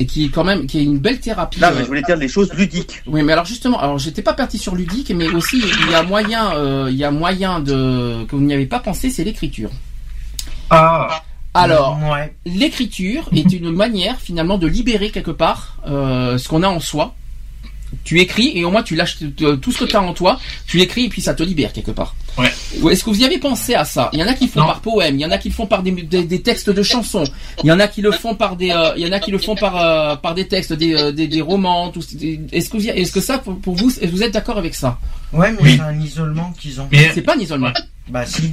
et qui est quand même qui est une belle thérapie. Non, euh, mais je voulais dire des choses ludiques. Oui, mais alors justement, alors j'étais pas parti sur ludique, mais aussi il y a moyen, euh, il y a moyen de que vous n'y avez pas pensé, c'est l'écriture. Ah. Alors, ouais. l'écriture est une manière finalement de libérer quelque part euh, ce qu'on a en soi. Tu écris et au moins tu lâches tout ce que tu as en toi, tu l'écris et puis ça te libère quelque part. Ouais. Est-ce que vous y avez pensé à ça? Il y en a qui le font Non. par poème, il y en a qui le font par des, des- des textes de chansons, il y en a qui le font par des, euh, il y en a qui le font par euh, par des textes, des, euh, des, des romans. Est-ce que vous, est-ce que ça pour, pour vous, vous êtes d'accord avec ça? Ouais, mais Oui. c'est un isolement qu'ils ont. Mais, C'est pas un isolement. Bah si.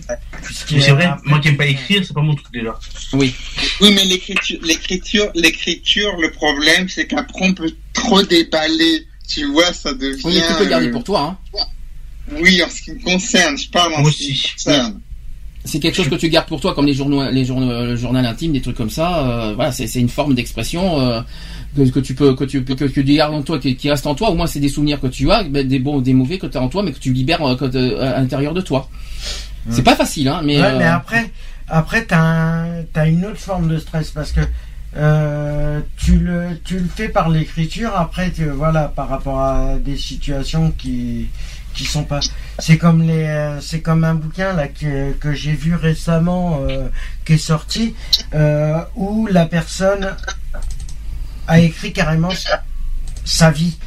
C'est vrai, moi qui aime pas écrire, c'est pas mon truc déjà. Oui. Oui, mais l'écriture, l'écriture, l'écriture, le problème, c'est qu'après on peut trop déballer. Tu vois, ça devient. Oui, mais tu peux le garder euh, pour toi. Hein. Oui, en ce qui me concerne, je parle en Moi ce qui aussi. me concerne. C'est quelque chose que tu gardes pour toi, comme les journaux, les journaux, le journal intime, des trucs comme ça. euh, voilà, c'est c'est une forme d'expression euh, que, que tu peux, que tu, que, que tu gardes en toi, qui, qui reste en toi. Au moins, c'est des souvenirs que tu as, ben, des bons, ou des mauvais que tu as en toi, mais que tu libères euh, que à l'intérieur de toi. C'est pas facile, hein, mais. Ouais, euh, mais après, après t'as un, t'as une autre forme de stress parce que euh, tu le, tu le fais par l'écriture. Après, tu, voilà, par rapport à des situations qui, qui sont pas. C'est comme les, euh, c'est comme un bouquin là que, que j'ai vu récemment euh, qui est sorti où la personne a écrit carrément sa vie.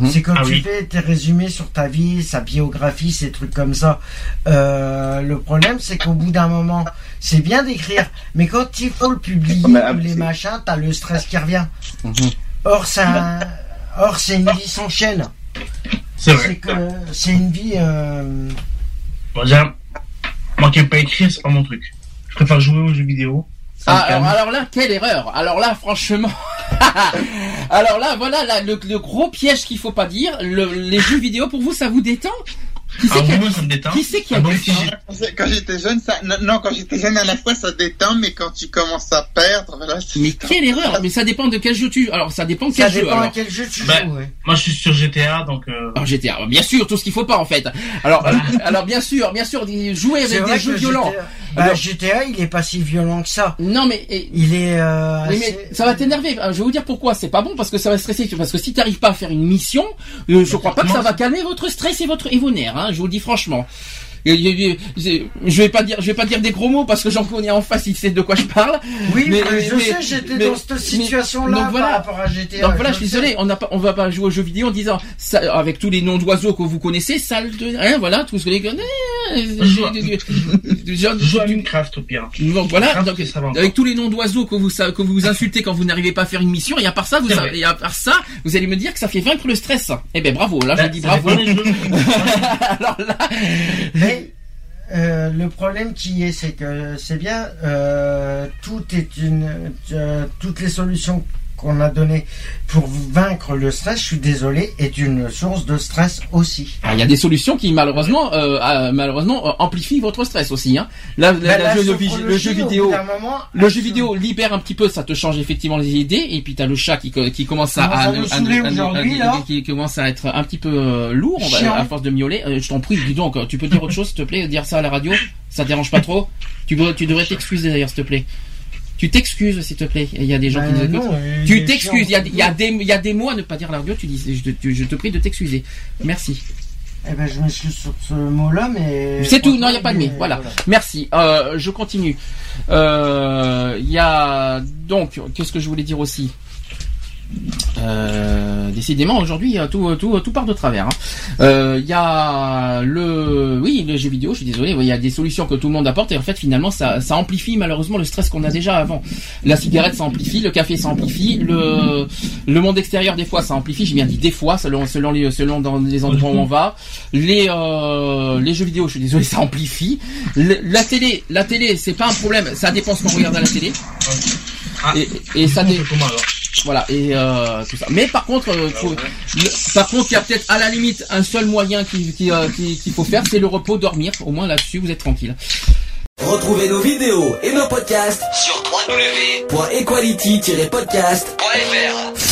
Mhm. C'est quand Ah tu oui. fais tes résumés sur ta vie, sa biographie, ces trucs comme ça. Euh, le problème, c'est qu'au bout d'un moment, c'est bien d'écrire, mais quand il faut le publier, les c'est- machins, t'as le stress qui revient. Mhm. Or, c'est un- or, c'est une vie sans chaîne. C'est vrai. C'est une vie. euh, Bon, moi qui aime pas écrire, c'est pas mon truc. Je préfère jouer aux jeux vidéo. Ah, alors, alors là, quelle erreur Alors là, franchement. alors là, voilà là, le, gros piège qu'il faut pas dire. Le- les jeux vidéo, pour vous, ça vous détend? Qui Ah, c'est qui a- moi, ça me détend. qui c'est qui a Ah, bon, dit ça Quand j'étais jeune, ça, non, quand j'étais jeune, à la fois, ça détend, mais quand tu commences à perdre, là, c'est- Mais quelle erreur Mais ça dépend de quel jeu tu. Alors ça dépend de Ça quel jeu. dépend à alors. quel jeu tu Bah, joues. ouais. Moi, je suis sur GTA, donc. Euh... Alors GTA, bien sûr, tout ce qu'il faut pas en fait. Alors, alors bien sûr, bien sûr, jouer C'est avec des jeux violents. GTA, bah, Alors- GTA, il est pas si violent que ça. Non mais, et- Il est. euh, assez- mais ça va t'énerver. Euh, Je vais vous dire pourquoi. C'est pas bon parce que ça va stresser. Parce que si t'arrives pas à faire une mission, euh, je crois pas que ça va calmer votre stress et votre et vos nerfs. Hein, je vous le dis franchement. Je vais pas dire, je vais pas dire des gros mots parce que j'en connais en face, il sait de quoi je parle. Oui, mais, je sais, j'étais dans cette situation-là voilà, par rapport à GTA. Donc voilà, je suis désolé, on n'a pas, on va pas jouer aux jeux vidéo en disant ça, avec tous les noms d'oiseaux que vous connaissez, salle de, hein, voilà, tout ce que les connaissez. Joue à Minecraft au pire. Donc voilà, donc, avec tous les noms d'oiseaux que vous que vous insultez quand vous n'arrivez pas à faire une mission, et à part ça, vous, et à part ça, vous allez me dire que ça fait vaincre le stress. Eh ben bravo, là je Ben, dis bravo. Alors là, Mais euh, le problème qui est, c'est que c'est bien, euh, tout est une, euh, toutes les solutions qu'on a données pour vaincre le stress, je suis désolé, est une source de stress aussi. Ah, il y a des solutions qui malheureusement, euh, malheureusement euh, amplifient votre stress aussi. Hein. Là, la- la- la le, le- sophrologie, le jeu vidéo, moment, le jeu vidéo libère un petit peu, ça te change effectivement les idées. Et puis t'as le chat qui, co- qui commence à, qui commence à être un petit peu euh, lourd, on va- Chiant. à force de miauler. Euh, je t'en prie, dis donc, tu peux dire autre chose, s'il te plaît, dire ça à la radio, ça te dérange pas trop? Tu, tu devrais t'excuser d'ailleurs, s'il te plaît. Tu t'excuses, s'il te plaît. Il y a des gens qui nous Ben écoutent. non, Tu t'excuses. Il y a, il des, il y a des mots à ne pas dire à la radio. Tu dis, je te, je te prie de t'excuser. Merci. Eh ben, je m'excuse sur ce mot-là, mais. C'est tout, non, il n'y a pas de mais. mais Voilà. Merci. Euh, je continue. Euh, Il y a donc, qu'est-ce que je voulais dire aussi? Euh, décidément aujourd'hui euh, tout, tout, tout part de travers. hein. Euh, Il y a le oui les jeux vidéo. Je suis désolé. Il y a des solutions que tout le monde apporte et en fait finalement ça, ça amplifie malheureusement le stress qu'on a déjà avant. La cigarette ça amplifie, le café ça amplifie, le le monde extérieur des fois ça amplifie. J'ai bien dit des fois selon selon les selon dans les endroits où on va. Les euh, les jeux vidéo. Je suis désolé ça amplifie. Le- la télé la télé c'est pas un problème. Ça dépend ce qu'on regarde à la télé. Ah. Et, et ça dé- Comment alors voilà et euh, tout ça. Mais par contre, euh, faut- le- par contre, il y a peut-être à la limite un seul moyen qui- qui, euh, qui- qu'il faut faire, c'est le repos, dormir. Au moins là-dessus, vous êtes tranquille. Retrouvez nos vidéos et nos podcasts sur www.equality-podcast.fr.